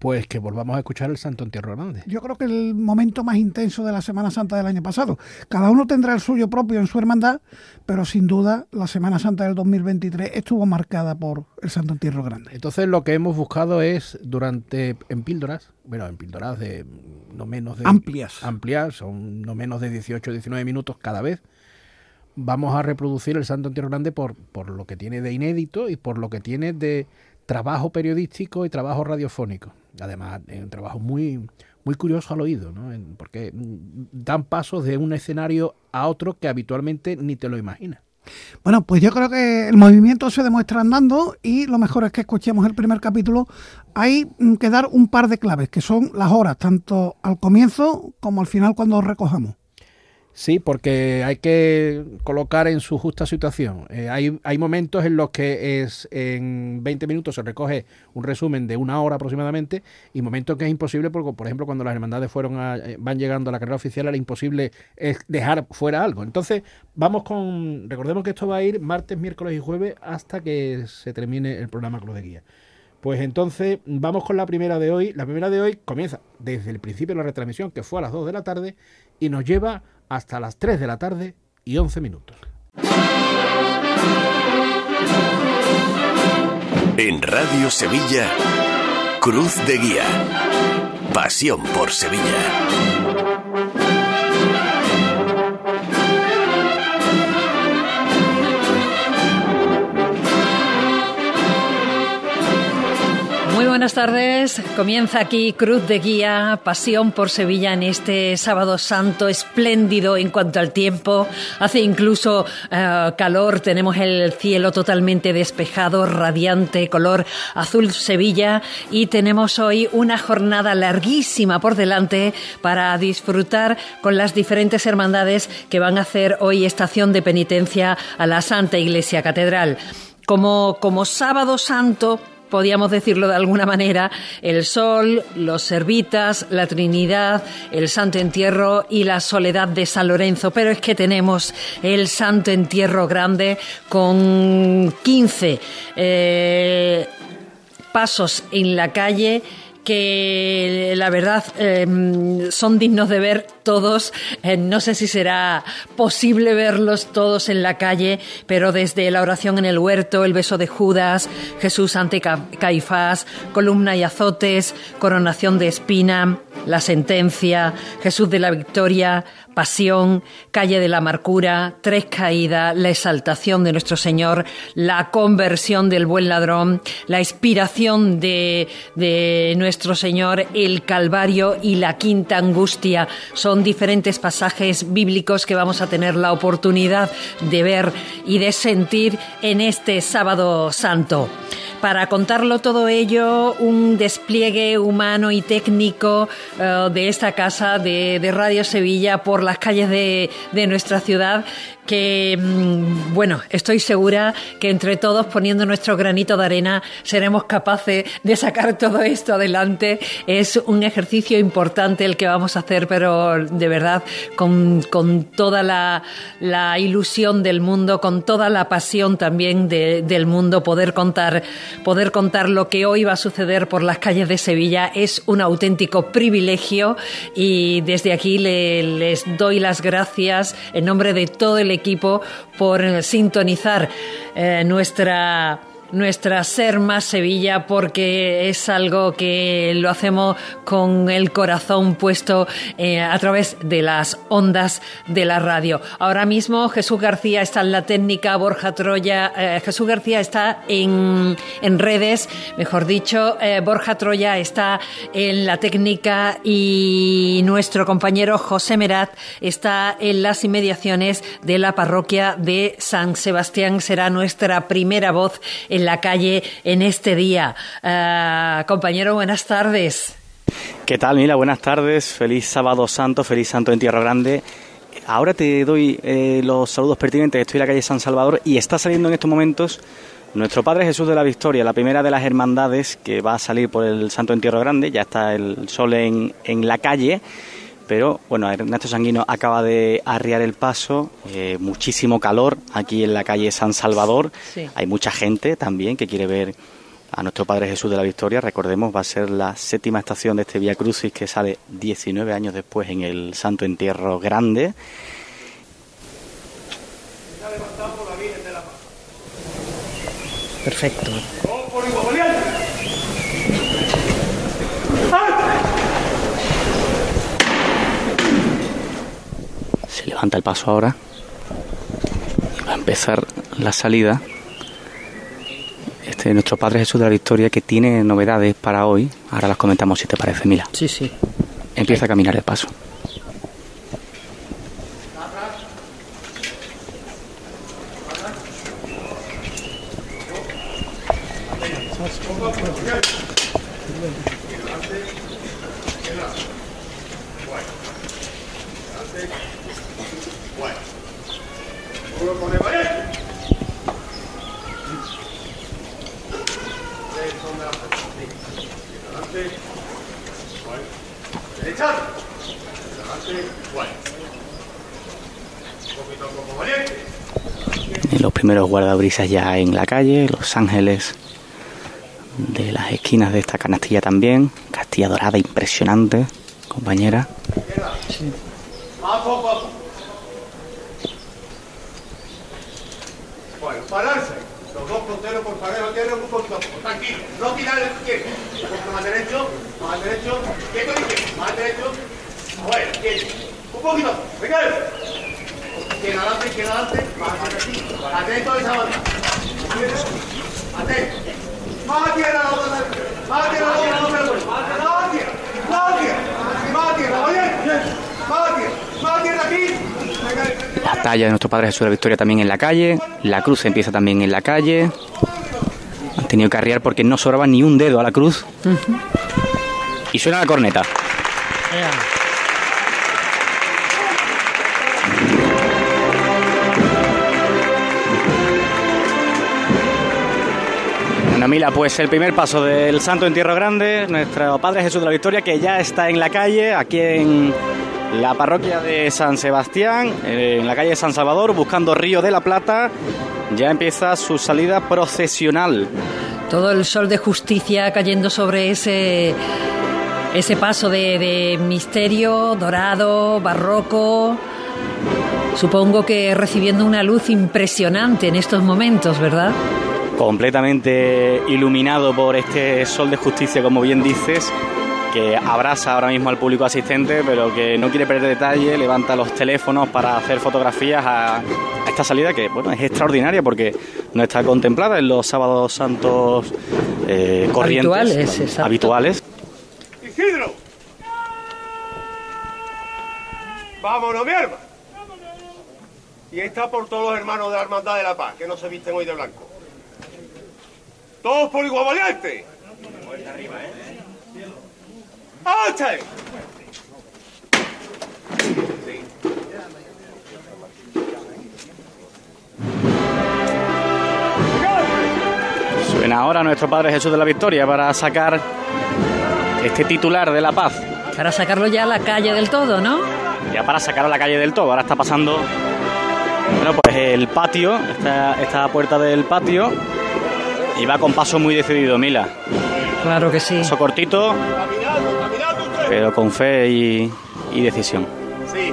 pues que volvamos a escuchar el Santo Entierro Grande. Yo creo que el momento más intenso de la Semana Santa del año pasado. Cada uno tendrá el suyo propio en su hermandad, pero sin duda la Semana Santa del 2023 estuvo marcada por el Santo Entierro Grande. Entonces lo que hemos buscado es durante en píldoras, bueno, en píldoras de no menos de amplias, amplias, son no menos de 18 19 minutos cada vez. Vamos a reproducir el Santo Entierro Grande por, por lo que tiene de inédito y por lo que tiene de trabajo periodístico y trabajo radiofónico. Además, un trabajo muy, muy curioso al oído, ¿no? porque dan pasos de un escenario a otro que habitualmente ni te lo imaginas. Bueno, pues yo creo que el movimiento se demuestra andando y lo mejor es que escuchemos el primer capítulo. Hay que dar un par de claves, que son las horas, tanto al comienzo como al final cuando recojamos. Sí, porque hay que colocar en su justa situación. Eh, hay, hay momentos en los que es en 20 minutos se recoge un resumen de una hora aproximadamente y momentos que es imposible, porque, por ejemplo, cuando las hermandades fueron eh, van llegando a la carrera oficial era imposible es dejar fuera algo. Entonces, vamos con... Recordemos que esto va a ir martes, miércoles y jueves hasta que se termine el programa Cruz de Guía. Pues entonces vamos con la primera de hoy. La primera de hoy comienza desde el principio de la retransmisión, que fue a las 2 de la tarde, y nos lleva hasta las 3 de la tarde y 11 minutos. En Radio Sevilla, Cruz de Guía. Pasión por Sevilla. Buenas tardes. Comienza aquí Cruz de Guía, Pasión por Sevilla en este sábado santo espléndido en cuanto al tiempo. Hace incluso eh, calor, tenemos el cielo totalmente despejado, radiante, color azul Sevilla y tenemos hoy una jornada larguísima por delante para disfrutar con las diferentes hermandades que van a hacer hoy estación de penitencia a la Santa Iglesia Catedral. Como, como sábado santo, podíamos decirlo de alguna manera, el sol, los servitas, la Trinidad, el Santo Entierro y la soledad de San Lorenzo. Pero es que tenemos el Santo Entierro grande con 15 eh, pasos en la calle que la verdad em, son dignos de ver todos. Eh, no sé si será posible verlos todos en la calle, pero desde la oración en el huerto, el beso de Judas, Jesús ante Caifás, columna y azotes, coronación de espina, la sentencia, Jesús de la victoria, pasión, calle de la amargura, tres caídas, la exaltación de nuestro Señor, la conversión del buen ladrón, la inspiración de, de nuestro Señor, el Calvario y la quinta angustia. Son diferentes pasajes bíblicos que vamos a tener la oportunidad de ver y de sentir en este sábado santo. Para contarlo todo ello, un despliegue humano y técnico eh, de esta casa de, Radio Sevilla por las calles de, de nuestra ciudad mm, bueno, estoy segura que entre todos, poniendo nuestro granito de arena, seremos capaces de sacar todo esto adelante. Es un ejercicio importante el que vamos a hacer, pero de verdad, con, toda la, ilusión del mundo, con toda la pasión también del mundo, poder contar, poder contar lo que hoy va a suceder por las calles de Sevilla es un auténtico privilegio y desde aquí les doy las gracias en nombre de todo el equipo equipo por sintonizar eh, nuestra nuestra Ser Más Sevilla porque es algo que lo hacemos con el corazón puesto eh, a través de las ondas de la radio. Ahora mismo Jesús García está en la técnica, Borja Troya, eh, Jesús García está en, en redes, mejor dicho, eh, Borja Troya está en la técnica y nuestro compañero José Merat está en las inmediaciones de la parroquia de San Sebastián. Será nuestra primera voz en la calle en este día. Eh, compañero, buenas tardes. ¿Qué tal, Mila? Buenas tardes. Feliz sábado santo, feliz santo en Tierra Grande. Ahora te doy eh, los saludos pertinentes. Estoy en la calle San Salvador y está saliendo en estos momentos nuestro Padre Jesús de la Victoria, la primera de las hermandades que va a salir por el Santo Entierro Grande. Ya está el sol en, en la calle. Pero bueno, Ernesto Sanguino acaba de arriar el paso, eh, muchísimo calor aquí en la calle San Salvador. Hay mucha gente también que quiere ver a nuestro Padre Jesús de la Victoria. Recordemos, va a ser la séptima estación de este Vía Crucis que sale 19 años después en el Santo Entierro Grande. Perfecto. Se levanta el paso ahora. Y va a empezar la salida. Este nuestro Padre Jesús de la Victoria que tiene novedades para hoy. Ahora las comentamos si te parece, Mila. Sí, sí. Empieza a caminar el paso. los primeros guardabrisas ya en la calle, los ángeles de las esquinas de esta canastilla también, castilla dorada impresionante, compañera. Bueno, pararse. Los dos fronteros por pareja tierra un poquito. Tranquilo. No tirar el izquierdo. Más derecho, más derecho. Quieto izquierdo, más derecho. Bueno, quieto. Un poquito. Venga. Izquierda adelante, izquierda adelante. Más atento. Atento a esa banda. Atento. Más tierra la otra. Más tierra la otra. Más tierra. Más tierra. Más tierra. Oye. Más tierra. Más tierra aquí. La talla de nuestro Padre Jesús de la Victoria también en la calle. La cruz empieza también en la calle. Han tenido que arriar porque no sobraba ni un dedo a la cruz. Y suena la corneta. Mila, pues el primer paso del Santo Entierro Grande, nuestro Padre Jesús de la Victoria, que ya está en la calle, aquí en la parroquia de San Sebastián, en la calle de San Salvador, buscando Río de la Plata. Ya empieza su salida procesional. Todo el sol de justicia cayendo sobre ese, ese paso de, de misterio dorado, barroco. Supongo que recibiendo una luz impresionante en estos momentos, ¿verdad? Completamente iluminado por este sol de justicia, como bien dices, que abraza ahora mismo al público asistente, pero que no quiere perder detalle, levanta los teléfonos para hacer fotografías a esta salida que bueno es extraordinaria porque no está contemplada en los sábados santos eh, corrientes Habituales, exacto. habituales. Isidro. Vámonos, mi hermano. Y está por todos los hermanos de la Hermandad de la Paz, que no se visten hoy de blanco. Todos por igual valiente. ¡Ache! Suena ahora nuestro Padre Jesús de la Victoria para sacar este titular de la paz. Para sacarlo ya a la calle del todo, ¿no? Ya para sacar a la calle del todo. Ahora está pasando bueno, pues el patio, esta, esta puerta del patio. Y va con paso muy decidido, Mila. Claro que sí. Paso cortito, Caminando, caminando usted. pero con fe y, y decisión. Sí.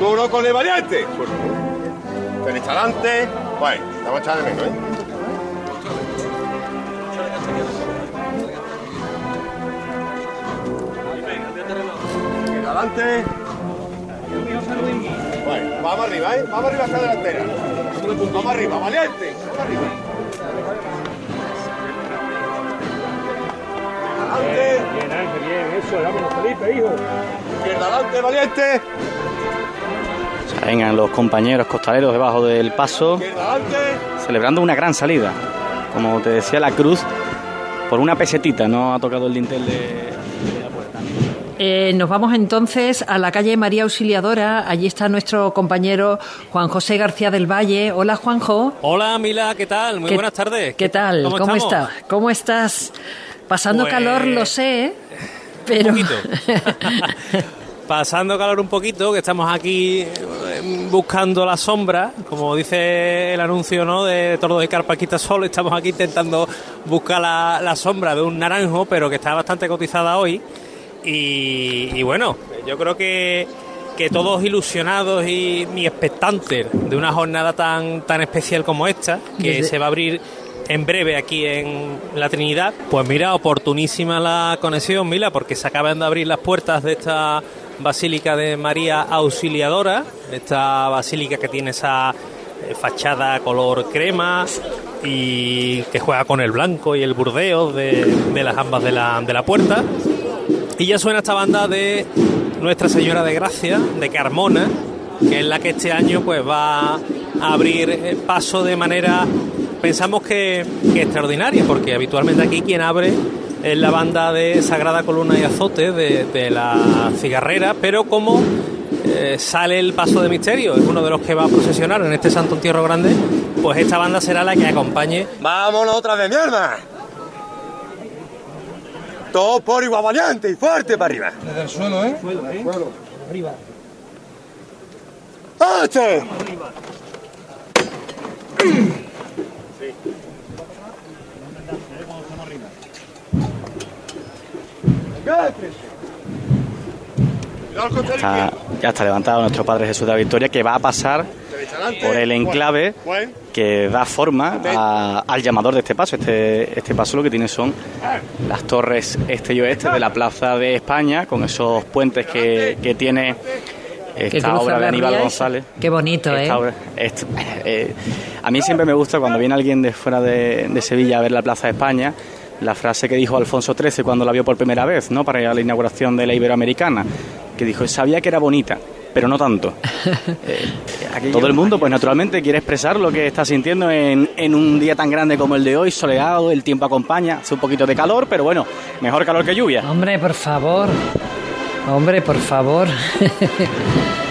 Duro con el valiente. Derecha adelante. Bueno, vamos a echar de menos, ¿eh? Adelante. Bueno, vamos arriba, ¿eh? Vamos arriba hacia la delantera. Vamos arriba, valiente. Vamos arriba. Adelante. Bien, Ángel, bien, eso, vámonos, Felipe, hijo. Izquierda adelante, valiente. Vengan los compañeros costaleros debajo del paso. Celebrando una gran salida. Como te decía, la cruz por una pesetita, no ha tocado el dintel de. Eh, nos vamos entonces a la calle María Auxiliadora. Allí está nuestro compañero Juan José García del Valle. Hola, Juanjo. Hola, Mila, ¿qué tal? Muy ¿Qué- buenas tardes. ¿Qué tal? ¿Cómo, estamos? está? ¿Cómo estás? Pasando Pues- calor, lo sé, ¿eh? pero Un. Pasando calor un poquito, que estamos aquí eh, buscando la sombra, como dice el anuncio ¿no? de Tordo de Carpa Quita Sol, estamos aquí intentando buscar la, la sombra de un naranjo, pero que está bastante cotizada hoy. Y, y bueno, yo creo que, que todos ilusionados y, y expectantes de una jornada tan, tan especial como esta, que Desde- se va a abrir en breve aquí en la Trinidad. Pues mira, oportunísima la conexión, Mila, porque se acaban de abrir las puertas de esta Basílica de María Auxiliadora, esta basílica que tiene esa eh, fachada color crema y que juega con el blanco y el burdeo de, de las ambas de la, de la puerta. Y ya suena esta banda de Nuestra Señora de Gracia, de Carmona, que es la que este año pues va a abrir eh, paso de manera, pensamos que, extraordinaria, porque habitualmente aquí quien abre es la banda de Sagrada Columna y Azote de, de la cigarrera, pero como eh, sale el paso de misterio, es uno de los que va a procesionar en este Santo Entierro Grande, pues esta banda será la que acompañe ¡Vámonos otra vez, mierda! Todo por igual valiente y fuerte para arriba. Desde el suelo, ¿eh? Arriba. ¡Este! Está- ya está levantado nuestro Padre Jesús de la Victoria, que va a pasar por el enclave que da forma a- al llamador de este paso. Este, este paso lo que tiene son las torres este y oeste de la Plaza de España, con esos puentes que, que tiene esta obra de Aníbal. González. Qué bonito, ¿eh? Obra- eh, a mí siempre me gusta cuando viene alguien de fuera de, de Sevilla a ver la Plaza de España, la frase que dijo Alfonso XIII cuando la vio por primera vez, ¿no? Para ir a la inauguración de la Iberoamericana, que dijo, sabía que era bonita, pero no tanto. Eh, todo el mundo, pues naturalmente, quiere expresar lo que está sintiendo en, en un día tan grande como el de hoy, soleado, el tiempo acompaña, hace un poquito de calor, pero bueno, mejor calor que lluvia. Hombre, por favor. Hombre, por favor.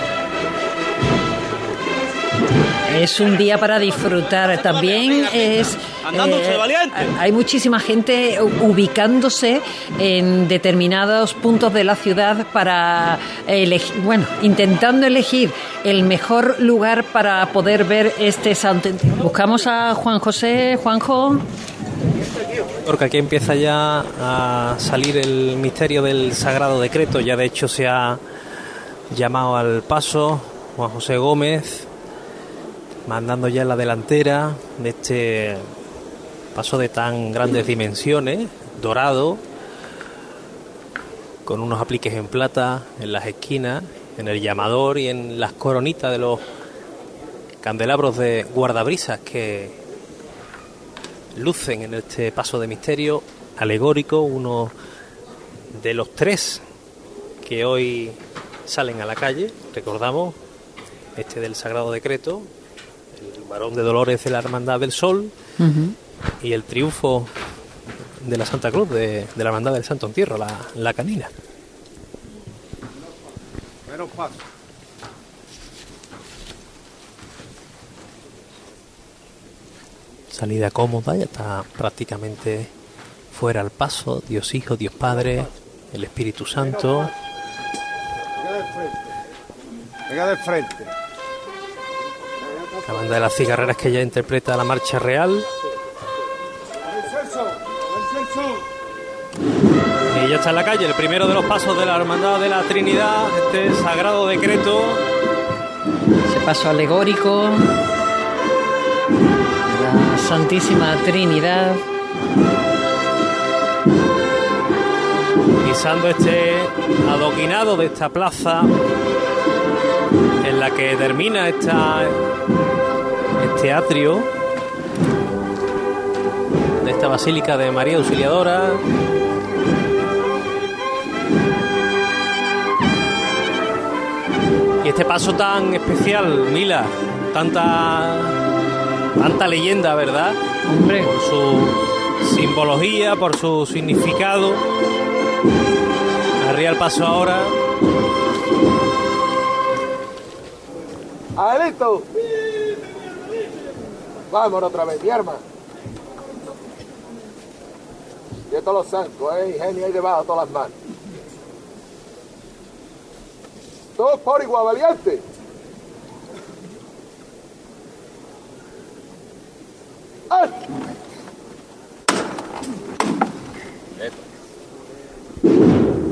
Es un día para disfrutar. También es. Valiente. Hay muchísima gente ubicándose en determinados puntos de la ciudad para elegir, bueno, intentando elegir el mejor lugar para poder ver este santo. Buscamos a Juan José, Juanjo. Porque aquí empieza ya a salir el misterio del sagrado decreto. Ya de hecho se ha llamado al paso Juan José Gómez, mandando ya en la delantera de este paso de tan grandes dimensiones, dorado, con unos apliques en plata en las esquinas, en el llamador y en las coronitas de los candelabros de guardabrisas que lucen en este paso de misterio alegórico, uno de los tres que hoy salen a la calle, recordamos, este del Sagrado Decreto, varón de Dolores de la Hermandad del Sol y el triunfo de la Santa Cruz, de, de la Hermandad del Santo Entierro, la, la canina. Menos paso. Salida cómoda, ya está prácticamente fuera al paso, Dios Hijo, Dios Padre, el Espíritu Santo. Venga de frente. Venga de frente. La banda de las cigarreras que ya interpreta la marcha real. Y ya está en la calle, el primero de los pasos de la Hermandad de la Trinidad, este sagrado decreto. Ese paso alegórico. La Santísima Trinidad. pisando este adoquinado de esta plaza en la que termina esta, este atrio de esta basílica de María Auxiliadora. Y este paso tan especial, Mila, tanta tanta leyenda, ¿verdad? Hombre. Por su simbología, por su significado. Arriba el paso ahora. ¡Adelito! Vámonos otra vez, mi arma. Y todos los zancos, ¿eh? Ingenio ahí debajo, todas las manos. Todos por igual, valiente. ¡Ay!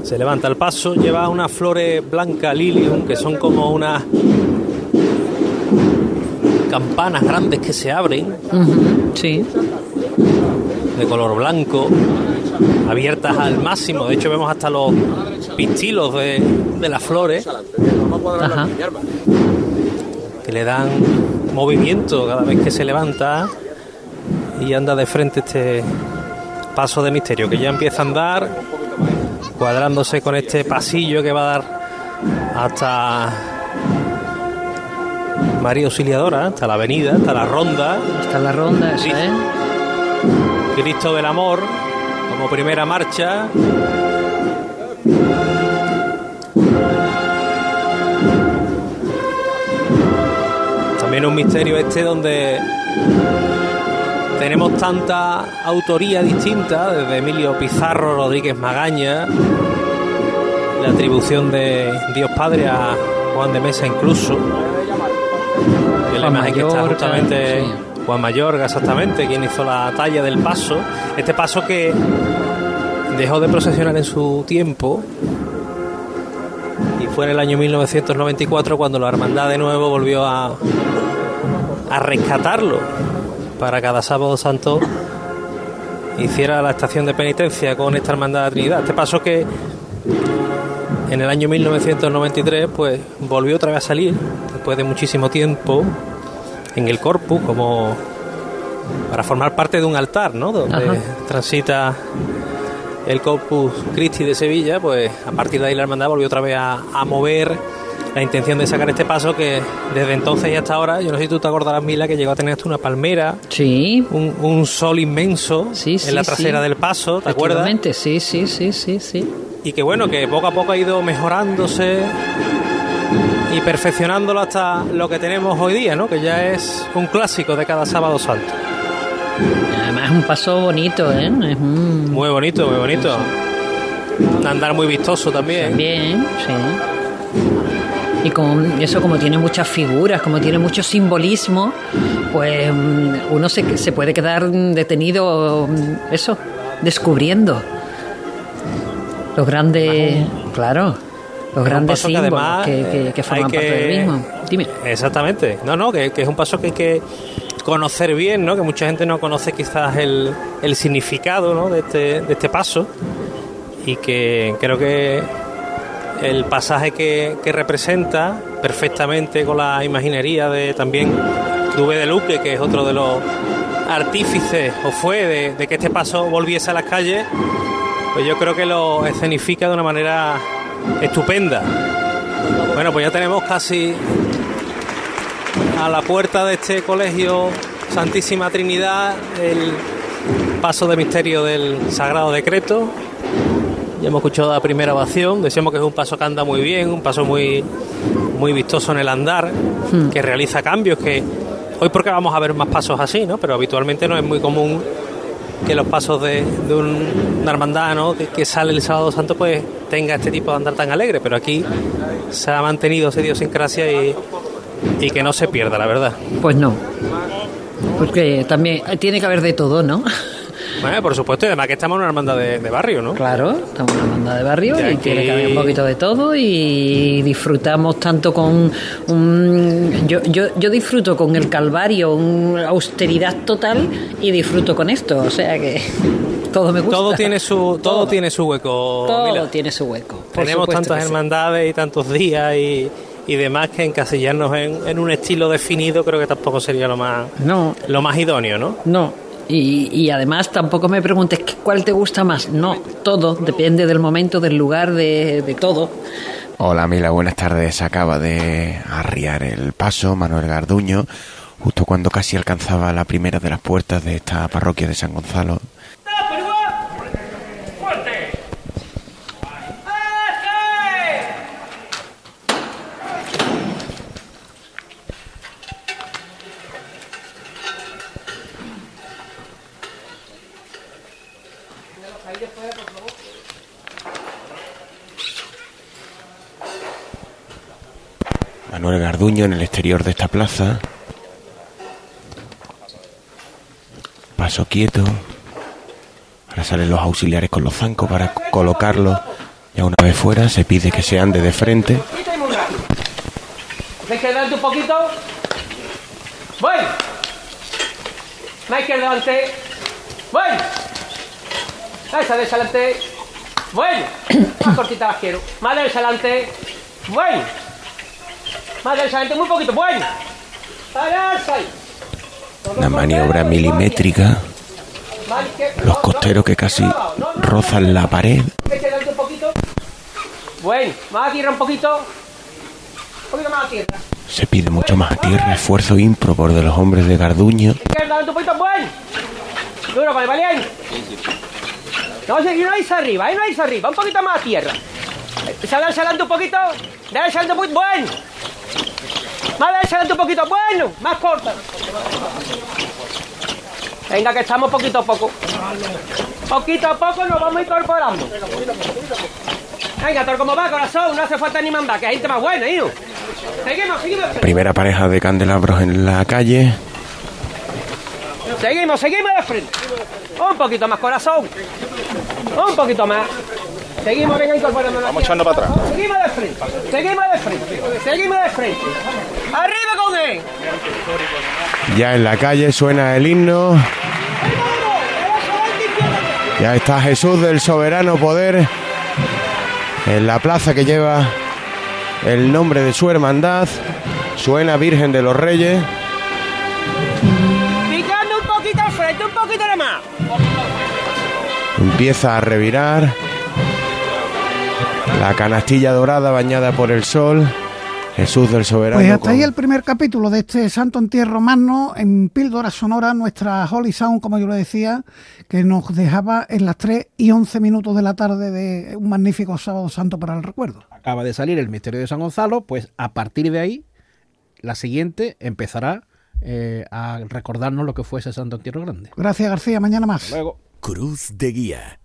Se levanta el paso, lleva unas flores blancas lilium, que son como unas campanas grandes que se abren. Sí. De color blanco, abiertas al máximo. De hecho, vemos hasta los pistilos de, de las flores. Ajá. que le dan movimiento cada vez que se levanta y anda de frente este paso de misterio que ya empieza a andar cuadrándose con este pasillo que va a dar hasta María Auxiliadora, hasta la avenida, hasta la ronda. Hasta la ronda esa, ¿eh? Cristo del Amor como primera marcha. También un misterio este donde tenemos tanta autoría distinta, desde Emilio Pizarro, Rodríguez Magaña, la atribución de Dios Padre a Juan de Mesa incluso. La Juan imagen que está justamente sí. Juan Mayorga, exactamente, quien hizo la talla del paso. Este paso que dejó de procesionar en su tiempo y fue en el año 1994 cuando la hermandad de nuevo volvió a, a rescatarlo para cada sábado santo hiciera la estación de penitencia con esta hermandad de Trinidad. Este paso que en el año 1993 pues volvió otra vez a salir después de muchísimo tiempo en el corpus como para formar parte de un altar, ¿no? Donde Ajá. transita el Corpus Christi de Sevilla, pues a partir de ahí la hermandad volvió otra vez a, a mover la intención de sacar este paso que desde entonces y hasta ahora, yo no sé si tú te acordarás, Mila, que llegó a tener hasta una palmera, Sí. un, un sol inmenso Sí, sí, en la trasera sí. del paso, ¿te acuerdas? Sí, sí, sí, sí, sí. Y que bueno, que poco a poco ha ido mejorándose y perfeccionándolo hasta lo que tenemos hoy día, ¿no? Que ya es un clásico de cada sábado santo. Además es un paso bonito, ¿eh? Es un... Muy bonito, muy bonito. Un andar muy vistoso también. Bien, sí. Y con eso, como tiene muchas figuras, como tiene mucho simbolismo, pues mm, uno se, se puede quedar detenido, mm, eso, descubriendo los grandes, claro, los grandes paso que símbolos además, que, que- que eh, forman hay parte que- del mismo. Dime. Exactamente. No, no, que, es un paso que hay que conocer bien, ¿no? Que mucha gente no conoce quizás el, el significado, ¿no? De este, de este paso y que creo que el pasaje que, que representa perfectamente con la imaginería de también Dubé de Luque, que es otro de los artífices o fue de, de que este paso volviese a las calles, pues yo creo que lo escenifica de una manera estupenda. Bueno, pues ya tenemos casi a la puerta de este colegio Santísima Trinidad el paso de misterio del Sagrado Decreto. Ya hemos escuchado la primera ovación, decíamos que es un paso que anda muy bien, un paso muy, muy vistoso en el andar, Hmm. que realiza cambios, que hoy porque vamos a ver más pasos así, ¿no? Pero habitualmente no es muy común que los pasos de, de un- una hermandad que, sale el sábado santo pues tenga este tipo de andar tan alegre, pero aquí se ha mantenido esa idiosincrasia y, y que no se pierda, la verdad. Pues no. Porque también tiene que haber de todo, ¿no? Bueno, por supuesto, y además que estamos en una hermandad de, de barrio, ¿no? Claro, estamos en una banda de barrio Y aquí- tiene que haber un poquito de todo y disfrutamos tanto con un... Yo, yo, yo disfruto con el Calvario, una austeridad total y disfruto con esto, o sea que todo me gusta. Todo tiene su, todo, tiene su hueco. Todo Mila. tiene su hueco. Tenemos tantas sí. hermandades y tantos días y, y demás que encasillarnos en, en un estilo definido creo que tampoco sería lo más, No, lo más idóneo, ¿no? no. Y, y además tampoco me preguntes cuál te gusta más. No, todo, depende del momento, del lugar, de, de todo. Hola Mila, buenas tardes. Acaba de arriar el paso Manuel Garduño justo cuando casi alcanzaba la primera de las puertas de esta parroquia de San Gonzalo, Manuel Garduño en el exterior de esta plaza. Paso quieto. Ahora salen los auxiliares con los zancos para colocarlos. Ya una vez fuera se pide que se ande de frente. ¿Me quedando un poquito? Más que adelante. Bueno. Esa de adelante. Bueno. Más cortita las quiero. Más de adelante. Bueno. Más de adelante, muy poquito. Bueno. Ahí. Una maniobra milimétrica. Los costeros que casi rozan la pared. Bueno, más a tierra un poquito. Un poquito más a tierra. Se pide mucho más a tierra, esfuerzo ímprobo de los hombres de Garduño. Izquierda, un poquito, bueno. Duro con el valiente. No, si no hay arriba, ahí no hay arriba, un poquito más a tierra. Sal adelante un poquito, dale un poquito, bueno. Más adelante un poquito, bueno, más corta. Venga, que estamos poquito a poco. Poquito a poco nos vamos incorporando. Venga, todo como va, corazón, no hace falta ni mandar, que hay gente más buena, ¿eh? Seguimos, seguimos. Primera pareja de candelabros en la calle. Seguimos, seguimos de frente. Un poquito más, corazón. Un poquito más. Seguimos, venga, incorporándonos. Vamos echando para atrás. Seguimos de frente. Seguimos de frente. Seguimos de frente. ¡Arriba con él! Ya en la calle suena el himno. Ya está Jesús del soberano poder en la plaza que lleva el nombre de su hermandad. Suena Virgen de los Reyes. Picando un poquito al frente, un poquito de más. Empieza a revirar. La canastilla dorada bañada por el sol. Jesús del Soberano. Pues hasta ahí el primer capítulo de este Santo Entierro Magno en Píldora Sonora, nuestra Holy Sound, como yo lo decía, que nos dejaba en las 3 y 11 minutos de la tarde de un magnífico sábado santo para el recuerdo. Acaba de salir el misterio de San Gonzalo, pues a partir de ahí, la siguiente empezará eh, a recordarnos lo que fue ese Santo Entierro Grande. Gracias García, mañana más. Luego. Cruz de Guía.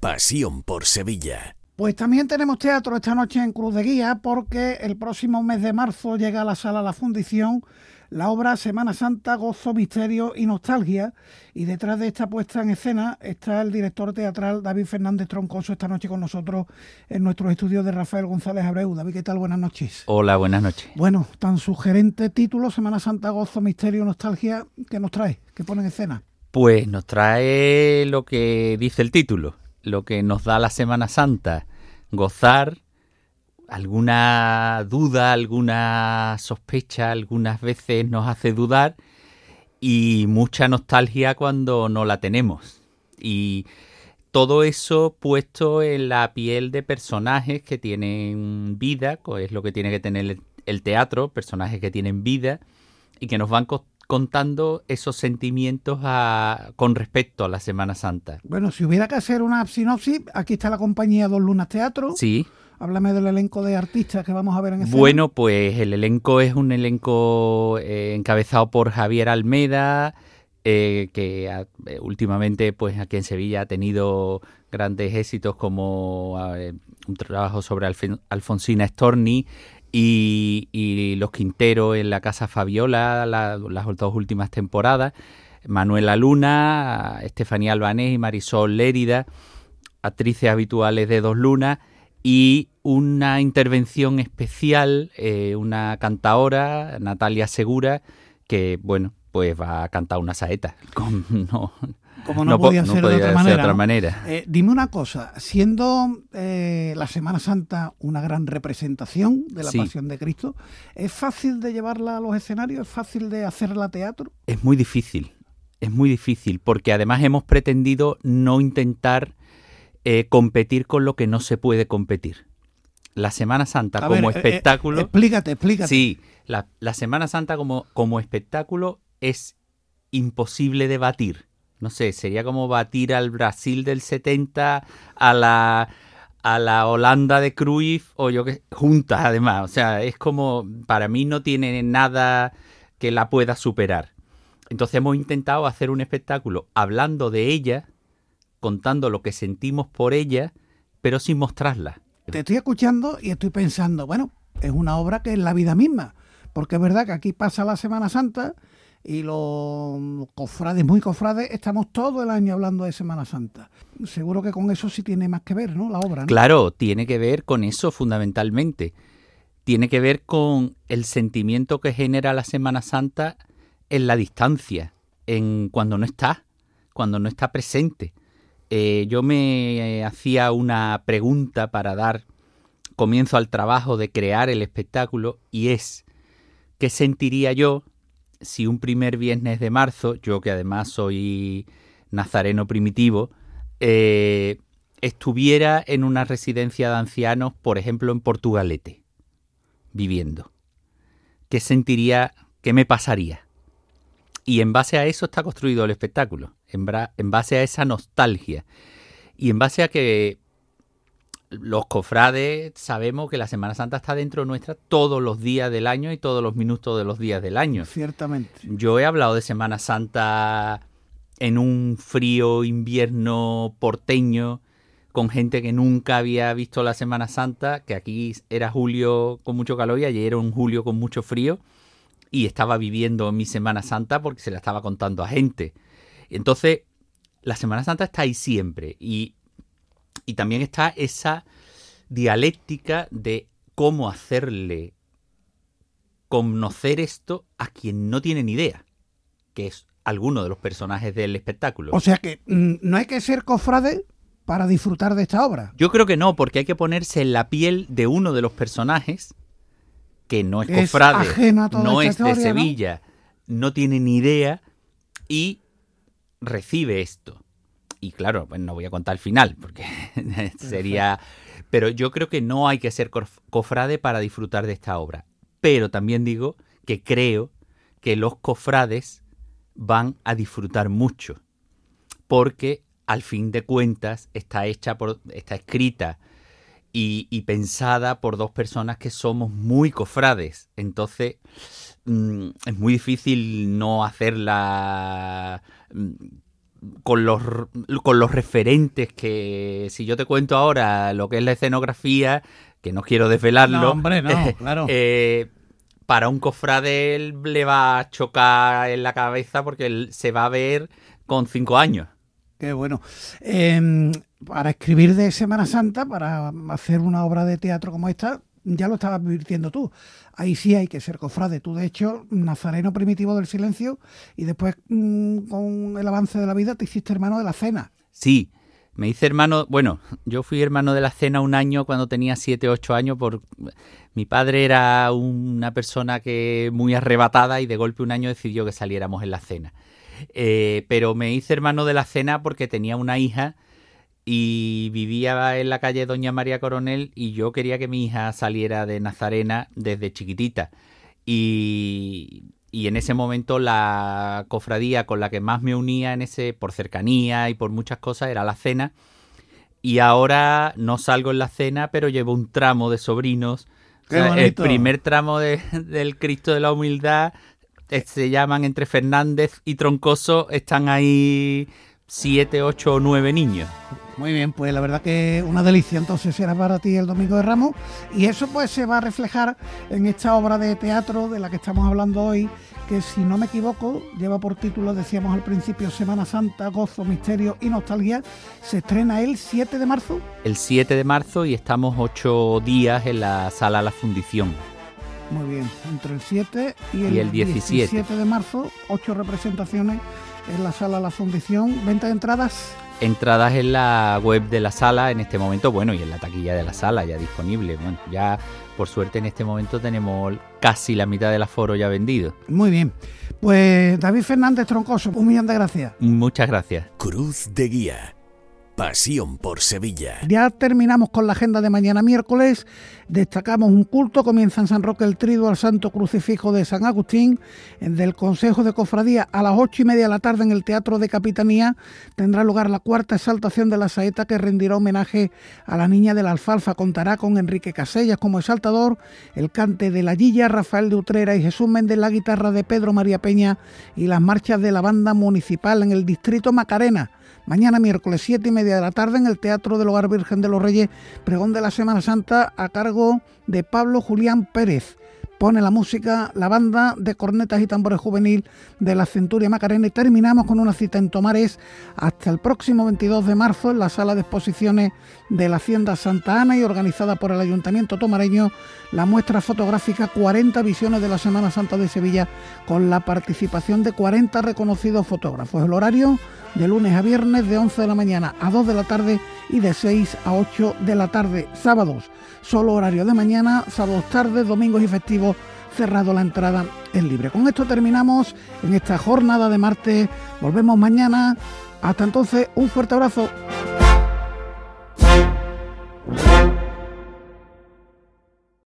Pasión por Sevilla. Pues también tenemos teatro esta noche en Cruz de Guía porque el próximo mes de marzo llega a la sala La Fundición la obra Semana Santa, Gozo, Misterio y Nostalgia. Y detrás de esta puesta en escena está el director teatral David Fernández Troncoso esta noche con nosotros en nuestros estudios de Rafael González Abreu. David, ¿qué tal? Buenas noches. Hola, buenas noches. Bueno, tan sugerente título, Semana Santa, Gozo, Misterio, Nostalgia, ¿qué nos trae? ¿Qué pone en escena? Pues nos trae lo que dice el título, lo que nos da la Semana Santa, gozar, alguna duda, alguna sospecha, algunas veces nos hace dudar y mucha nostalgia cuando no la tenemos. Y todo eso puesto en la piel de personajes que tienen vida, es lo que tiene que tener el teatro, personajes que tienen vida y que nos van contando esos sentimientos a, con respecto a la Semana Santa. Bueno, si hubiera que hacer una sinopsis, aquí está la compañía Dos Lunas Teatro. Sí. Háblame del elenco de artistas que vamos a ver en escena. Bueno, pues el elenco es un elenco eh, encabezado por Javier Almeda, eh, que eh, últimamente pues aquí en Sevilla ha tenido grandes éxitos como un trabajo sobre Alf Alfonsina Storni y, y, Los Quinteros en la Casa Fabiola la, las dos últimas temporadas. Manuela Luna, Estefanía Albanés y Marisol Lérida, actrices habituales de Dos Lunas y una intervención especial, eh, una cantaora, Natalia Segura, que bueno, pues va a cantar una saeta. Con, no, como no, no podía, ser, no podía de otra manera. De otra manera. Eh, dime una cosa, siendo eh, la Semana Santa una gran representación de la Sí. Pasión de Cristo, ¿es fácil de llevarla a los escenarios? ¿Es fácil de hacerla teatro? Es muy difícil, es muy difícil, porque además hemos pretendido no intentar eh, competir con lo que no se puede competir. la Semana Santa como espectáculo. explícate, explícate. Sí, la, la Semana Santa como, como espectáculo es imposible de batir. No sé, sería como batir al Brasil del 70 a la a la Holanda de Cruyff o yo que juntas además, o sea, es como para mí no tiene nada que la pueda superar. Entonces hemos intentado hacer un espectáculo hablando de ella, contando lo que sentimos por ella, pero sin mostrarla. Te estoy escuchando y estoy pensando, bueno, es una obra que es la vida misma, porque es verdad que aquí pasa la Semana Santa y los cofrades, muy cofrades, estamos todo el año hablando de Semana Santa. Seguro que con eso sí tiene más que ver, ¿no? La obra. ¿no? Claro, tiene que ver con eso fundamentalmente. Tiene que ver con el sentimiento que genera la Semana Santa en la distancia, en cuando no está, cuando no está presente. Eh, yo me eh, hacía una pregunta para dar comienzo al trabajo de crear el espectáculo y es, ¿qué sentiría yo si un primer viernes de marzo, yo que además soy nazareno primitivo, eh, estuviera en una residencia de ancianos, por ejemplo en Portugalete, viviendo? ¿Qué sentiría, qué me pasaría? Y en base a eso está construido el espectáculo, en, en base a esa nostalgia y en base a que los cofrades sabemos que la Semana Santa está dentro nuestra todos los días del año y todos los minutos de los días del año. Ciertamente. Yo he hablado de Semana Santa en un frío invierno porteño con gente que nunca había visto la Semana Santa, que aquí era julio con mucho calor y ayer era un julio con mucho frío y estaba viviendo mi Semana Santa porque se la estaba contando a gente. Entonces, la Semana Santa está ahí siempre y, y también está esa dialéctica de cómo hacerle conocer esto a quien no tiene ni idea, que es alguno de los personajes del espectáculo. O sea que mm, no hay que ser cofrade para disfrutar de esta obra. Yo creo que no, porque hay que ponerse en la piel de uno de los personajes que no es cofrade, no es de Sevilla, ¿no? tiene ni idea y recibe esto. Y claro, pues no voy a contar el final, porque sería... Pero yo creo que no hay que ser cofrade para disfrutar de esta obra. Pero también digo que creo que los cofrades van a disfrutar mucho, porque al fin de cuentas está hecha por, está escrita y, pensada por dos personas que somos muy cofrades. Entonces, mm, es muy difícil no hacerla mm, con los, con los referentes que, si yo te cuento ahora lo que es la escenografía, que no quiero desvelarlo, hombre, no, claro. Eh, para un cofrade le va a chocar en la cabeza porque él se va a ver con cinco años. Qué bueno. Em, para escribir de Semana Santa, para hacer una obra de teatro como esta, ya lo estabas advirtiendo tú. Ahí sí hay que ser cofrade. Tú, de hecho, nazareno primitivo del silencio y después, mm, con el avance de la vida, te hiciste hermano de la cena. Sí, me hice hermano, bueno, yo fui hermano de la cena un año cuando tenía 7, 8 años por mi padre era una persona que muy arrebatada y de golpe un año decidió que saliéramos en la cena. Eh, pero me hice hermano de la cena porque tenía una hija y vivía en la calle Doña María Coronel y yo quería que mi hija saliera de Nazarena desde chiquitita. Y, y en ese momento la cofradía con la que más me unía en ese por cercanía y por muchas cosas era la cena. Y ahora no salgo en la cena, pero llevo un tramo de sobrinos. el primer tramo del Cristo de la Humildad eh, se llaman entre Fernández y Troncoso, están ahí siete, ocho o nueve niños. Muy bien, pues la verdad que una delicia entonces será para ti el Domingo de Ramos y eso pues se va a reflejar en esta obra de teatro de la que estamos hablando hoy, que si no me equivoco lleva por título, decíamos al principio, Semana Santa, Gozo, Misterio y Nostalgia. Se estrena el 7 de marzo. El 7 de marzo y estamos ocho días en la sala La Fundición. Muy bien, entre el 7 y el, 17. de marzo, ocho representaciones en la sala La Fundición. ¿Venta de entradas? Entradas en la web de la sala en este momento, bueno, y en la taquilla de la sala ya disponible. Bueno, ya por suerte en este momento tenemos casi la mitad del aforo ya vendido. Muy bien. Pues David Fernández Troncoso, un millón de gracias. Muchas gracias. Cruz de Guía. Pasión por Sevilla. Ya terminamos con la agenda de mañana miércoles. Destacamos un culto. Comienza en San Roque el trido al Santo Crucifijo de San Agustín. Del Consejo de Cofradía a las ocho y media de la tarde en el Teatro de Capitanía tendrá lugar la cuarta exaltación de la saeta que rendirá homenaje a la niña de la alfalfa. Contará con Enrique Casellas como exaltador, el cante de la Guilla, Rafael de Utrera y Jesús Méndez, la guitarra de Pedro María Peña y las marchas de la banda municipal en el distrito Macarena. Mañana miércoles siete y media de la tarde en el Teatro del Hogar Virgen de los Reyes, pregón de la Semana Santa a cargo de Pablo Julián Pérez. Pone la música la banda de cornetas y tambores juvenil de la Centuria Macarena y terminamos con una cita en Tomares hasta el próximo 22 de marzo en la sala de exposiciones de la Hacienda Santa Ana y organizada por el Ayuntamiento Tomareño la muestra fotográfica 40 visiones de la Semana Santa de Sevilla con la participación de 40 reconocidos fotógrafos. El horario de lunes a viernes de 11 de la mañana a 2 de la tarde y de 6 a 8 de la tarde. Sábados, solo horario de mañana, sábados tarde, domingos y festivos cerrado la entrada es libre. Con esto terminamos en esta jornada de martes. Volvemos mañana. Hasta entonces, un fuerte abrazo. Yeah.